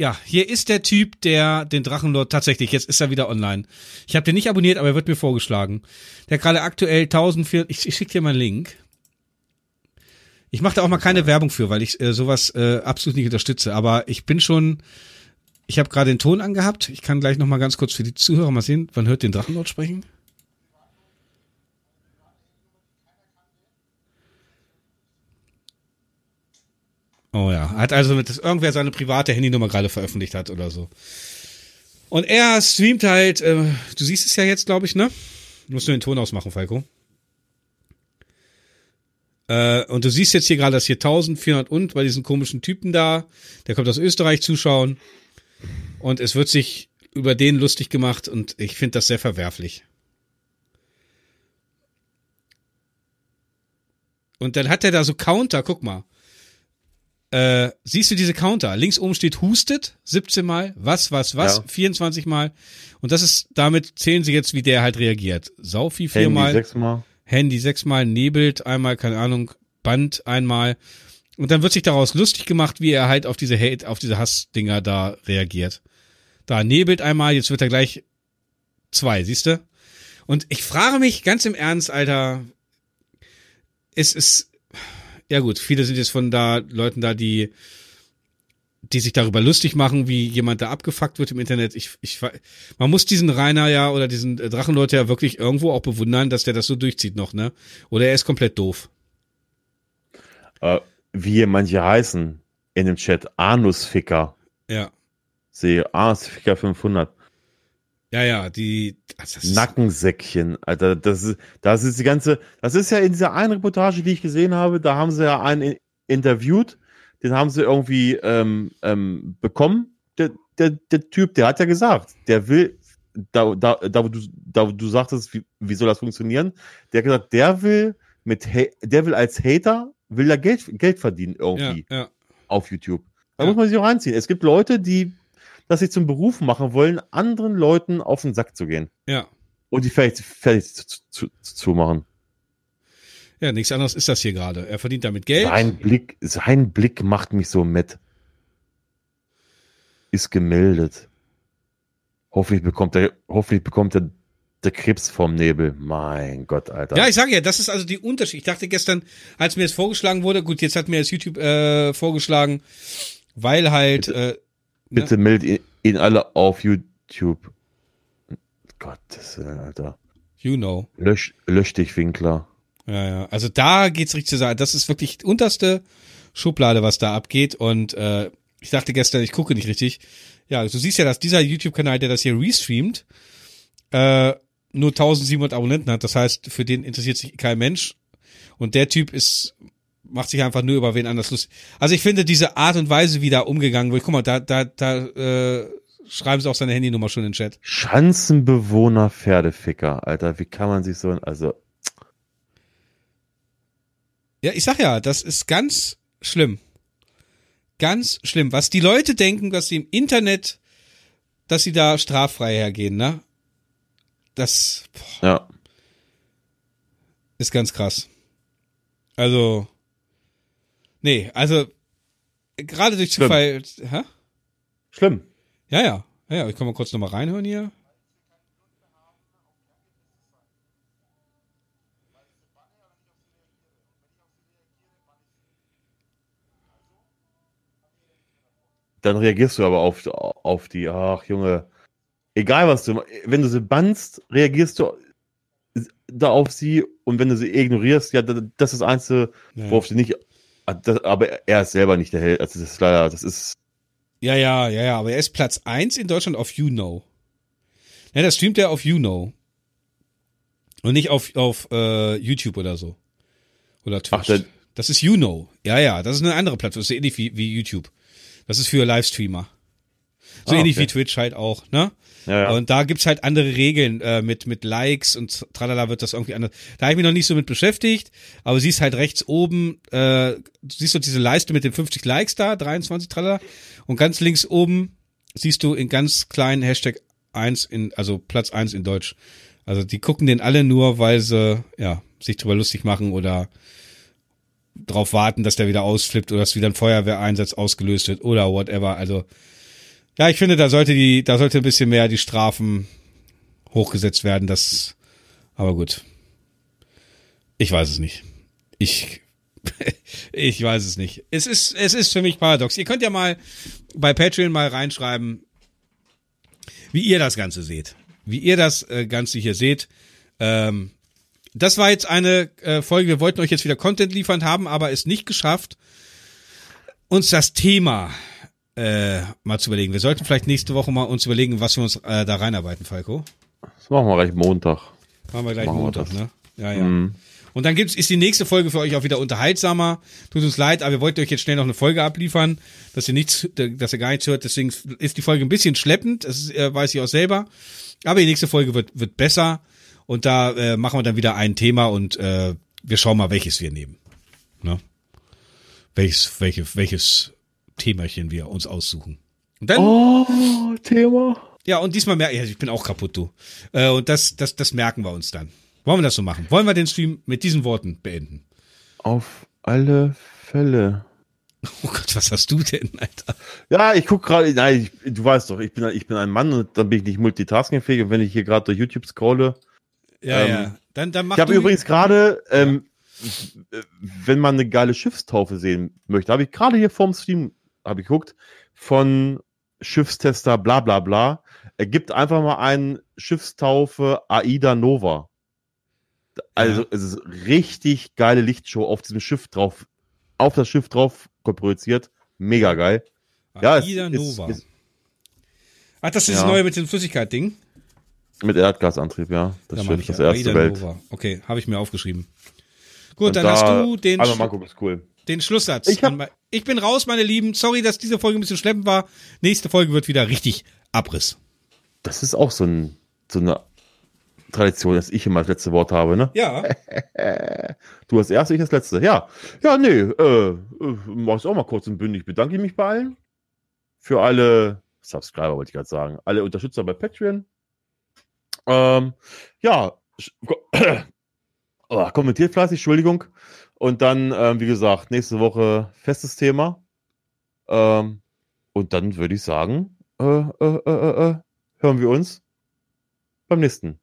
Ja, hier ist der Typ, der den Drachenlord tatsächlich, jetzt ist er wieder online. Ich habe den nicht abonniert, aber er wird mir vorgeschlagen. Der gerade aktuell 1400, ich, ich schicke dir mal einen Link. Ich mache da auch mal keine Werbung für, weil ich äh, sowas äh, absolut nicht unterstütze. Aber ich bin schon, ich habe gerade den Ton angehabt. Ich kann gleich noch mal ganz kurz für die Zuhörer mal sehen, wann hört den Drachenlord sprechen? Oh ja, hat also mit dass irgendwer seine private Handynummer gerade veröffentlicht hat oder so. Und er streamt halt, äh, du siehst es ja jetzt, glaube ich, ne? Du musst nur den Ton ausmachen, Falco. Äh, und du siehst jetzt hier gerade, dass hier 1400 und bei diesen komischen Typen da, der kommt aus Österreich zuschauen. Und es wird sich über den lustig gemacht und ich finde das sehr verwerflich. Und dann hat er da so Counter, guck mal. Äh, siehst du diese Counter? Links oben steht hustet, 17 Mal, was, was, was, ja. 24 Mal. Und das ist, damit zählen sie jetzt, wie der halt reagiert. Saufi viermal. Handy sechsmal. Handy sechsmal, nebelt einmal, keine Ahnung, Band einmal. Und dann wird sich daraus lustig gemacht, wie er halt auf diese Hate, auf diese Hassdinger da reagiert. Da nebelt einmal, jetzt wird er gleich zwei, siehst du? Und ich frage mich ganz im Ernst, Alter, es ist, ja gut, viele sind jetzt von da, Leuten da, die die sich darüber lustig machen, wie jemand da abgefuckt wird im Internet. Ich, ich, man muss diesen Rainer ja oder diesen Drachenleute ja wirklich irgendwo auch bewundern, dass der das so durchzieht noch, ne? Oder er ist komplett doof. Äh, wie manche heißen in dem Chat, Anusficker. Ja. Sehe, Anusficker 500. Ja, ja, die also Nackensäckchen, Alter, das ist, das ist die ganze, das ist ja in dieser einen Reportage, die ich gesehen habe, da haben sie ja einen interviewt, den haben sie irgendwie ähm, ähm, bekommen. Der, der, der Typ, der hat ja gesagt, der will, da, da, da, wo, du, da wo du sagtest, wie, wie soll das funktionieren, der hat gesagt, der will mit, der will als Hater, will er Geld, Geld verdienen Ja, irgendwie ja. auf YouTube. Da Ja. muss man sich auch reinziehen. Es gibt Leute, die das sich zum Beruf machen wollen, anderen Leuten auf den Sack zu gehen Ja. und die fertig, fertig zu, zu, zu, zu machen. Ja, nichts anderes ist das hier gerade. Er verdient damit Geld. Sein Blick, sein Blick macht mich so mit. Ist gemeldet. Hoffentlich bekommt er, hoffentlich bekommt er der Krebs vom Nebel. Mein Gott, Alter. Ja, ich sage ja, das ist also die Unterschied. Ich dachte gestern, als mir das vorgeschlagen wurde, gut, jetzt hat mir das YouTube äh, vorgeschlagen, weil halt, äh, Bitte meldet ihn, ihn alle auf YouTube. Gottes Willen, Alter. you know. Lösch, lösch dich, Winkler. Ja, ja. Also da geht's richtig zu sagen. Das ist wirklich die unterste Schublade, was da abgeht. Und äh, ich dachte gestern, ich gucke nicht richtig. Ja, du siehst ja, dass dieser YouTube-Kanal, der das hier restreamt, äh, nur 1700 Abonnenten hat. Das heißt, für den interessiert sich kein Mensch. Und der Typ ist, macht sich einfach nur über wen anders lustig. Also ich finde diese Art und Weise, wie da umgegangen wird, guck mal, da, da, da äh, schreiben sie auch seine Handynummer schon in den Chat. Schanzenbewohner Pferdeficker, Alter. Wie kann man sich so, also, Ja, ich sag ja, das ist ganz schlimm. Ganz schlimm. Was die Leute denken, dass sie im Internet, dass sie da straffrei hergehen, ne? Das boah, ja. ist ganz krass. Also, nee, also, gerade durch. Zufall, hä? Schlimm. Ja, ja, ja, ja, ich kann mal kurz nochmal reinhören hier. Dann reagierst du aber auf, auf die, ach Junge, egal was du, wenn du sie bannst, reagierst du da auf sie und wenn du sie ignorierst, ja, das ist das Einzige, Ja. worauf sie nicht, das, aber er ist selber nicht der Held, also das ist leider, das ist, Ja, ja, ja, ja, aber er ist Platz eins in Deutschland auf YouKnow. Ja, das streamt er auf YouKnow. Und nicht auf, auf äh, YouTube oder so. Oder Twitch. Ach, der- das ist YouKnow. Ja, ja, das ist eine andere Plattform. Das ist ähnlich wie, wie YouTube. Das ist für Livestreamer. So Ah, ähnlich okay. wie Twitch halt auch, ne? Ja, ja. Und da gibt's halt andere Regeln äh, mit mit Likes und tralala wird das irgendwie anders. Da habe ich mich noch nicht so mit beschäftigt, aber siehst halt rechts oben, äh, siehst du diese Leiste mit den 50 Likes da, 23 tralala und ganz links oben siehst du in ganz kleinen Hashtag 1 in also Platz 1 in Deutsch. Also die gucken den alle nur, weil sie ja sich drüber lustig machen oder drauf warten, dass der wieder ausflippt oder dass wieder ein Feuerwehreinsatz ausgelöst wird oder whatever. Also ja, ich finde, da sollte die, da sollte ein bisschen mehr die Strafen hochgesetzt werden. Das, aber gut. Ich weiß es nicht. Ich, ich weiß es nicht. Es ist, es ist für mich paradox. Ihr könnt ja mal bei Patreon mal reinschreiben, wie ihr das Ganze seht. Wie ihr das äh, Ganze hier seht. Ähm, das war jetzt eine äh, Folge. Wir wollten euch jetzt wieder Content liefern, haben aber es nicht geschafft, uns das Thema äh, mal zu überlegen. Wir sollten vielleicht nächste Woche mal uns überlegen, was wir uns äh, da reinarbeiten, Falco. das machen wir gleich Montag. Machen wir gleich Machen wir Montag, das. ne? Ja, ja. Mhm. Und dann gibt's, ist die nächste Folge für euch auch wieder unterhaltsamer. Tut uns leid, aber wir wollten euch jetzt schnell noch eine Folge abliefern, dass ihr nichts, dass ihr gar nichts hört. Deswegen ist die Folge ein bisschen schleppend. Das äh, weiß ich auch selber. Aber die nächste Folge wird, wird besser. Und da äh, machen wir dann wieder ein Thema und äh, wir schauen mal, welches wir nehmen. Ne? Welches, welche, welches Themachen wir uns aussuchen. Und dann, Oh, Thema. ja, und diesmal merke ich, ich bin auch kaputt, du. Äh, und das, das, das merken wir uns dann. Wollen wir das so machen? Wollen wir den Stream mit diesen Worten beenden? Auf alle Fälle. Oh Gott, was hast du denn, Alter? Ja, ich guck gerade, nein, ich, du weißt doch, ich bin, ich bin ein Mann und dann bin ich nicht multitaskingfähig und wenn ich hier gerade durch YouTube scrolle. Ja, Ähm, ja. Dann, dann mach Ich habe übrigens gerade, ähm, wenn man eine geile Schiffstaufe sehen möchte, habe ich gerade hier vorm Stream, habe ich geguckt, von Schiffstester bla bla bla. Er gibt einfach mal einen Schiffstaufe Aida Nova. Also es ist richtig geile Lichtshow auf diesem Schiff drauf, auf das Schiff drauf projiziert. Mega geil. Ja, es Aida ist- Nova. ist- Ach, das ist das Ja. neue mit dem Flüssigkeit-Ding? Mit Erdgasantrieb, ja. Das Da meine Schiff, ich das ja. erste Aida Welt. Nova. Okay, habe ich mir aufgeschrieben. Gut, Und dann da hast du den, mal gucken, ist cool. Den Schlusssatz. Ich hab- ich bin raus, meine Lieben. Sorry, dass diese Folge ein bisschen schleppend war. Nächste Folge wird wieder richtig Abriss. Das ist auch so, ein, so eine Tradition, dass ich immer das letzte Wort habe, ne? Ja. Du das erste, ich das letzte. Ja, ja, nee, äh, äh, mach's auch mal kurz und bündig. Bedanke ich mich bei allen. Für alle Subscriber, wollte ich gerade sagen. Alle Unterstützer bei Patreon. Ähm, ja, oh, kommentiert fleißig, Entschuldigung. Und dann, ähm, wie gesagt, nächste Woche festes Thema. Ähm, und dann würde ich sagen, äh, äh, äh, äh, äh, hören wir uns beim nächsten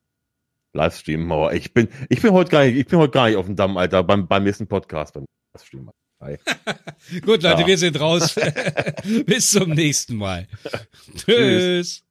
Livestream. Oh, ich bin, ich bin heute gar nicht, ich bin heute gar nicht auf dem Damm, Alter, beim, beim nächsten Podcast, beim Livestream. Gut, Leute, Ja. wir sind raus. Bis zum nächsten Mal. Tschüss.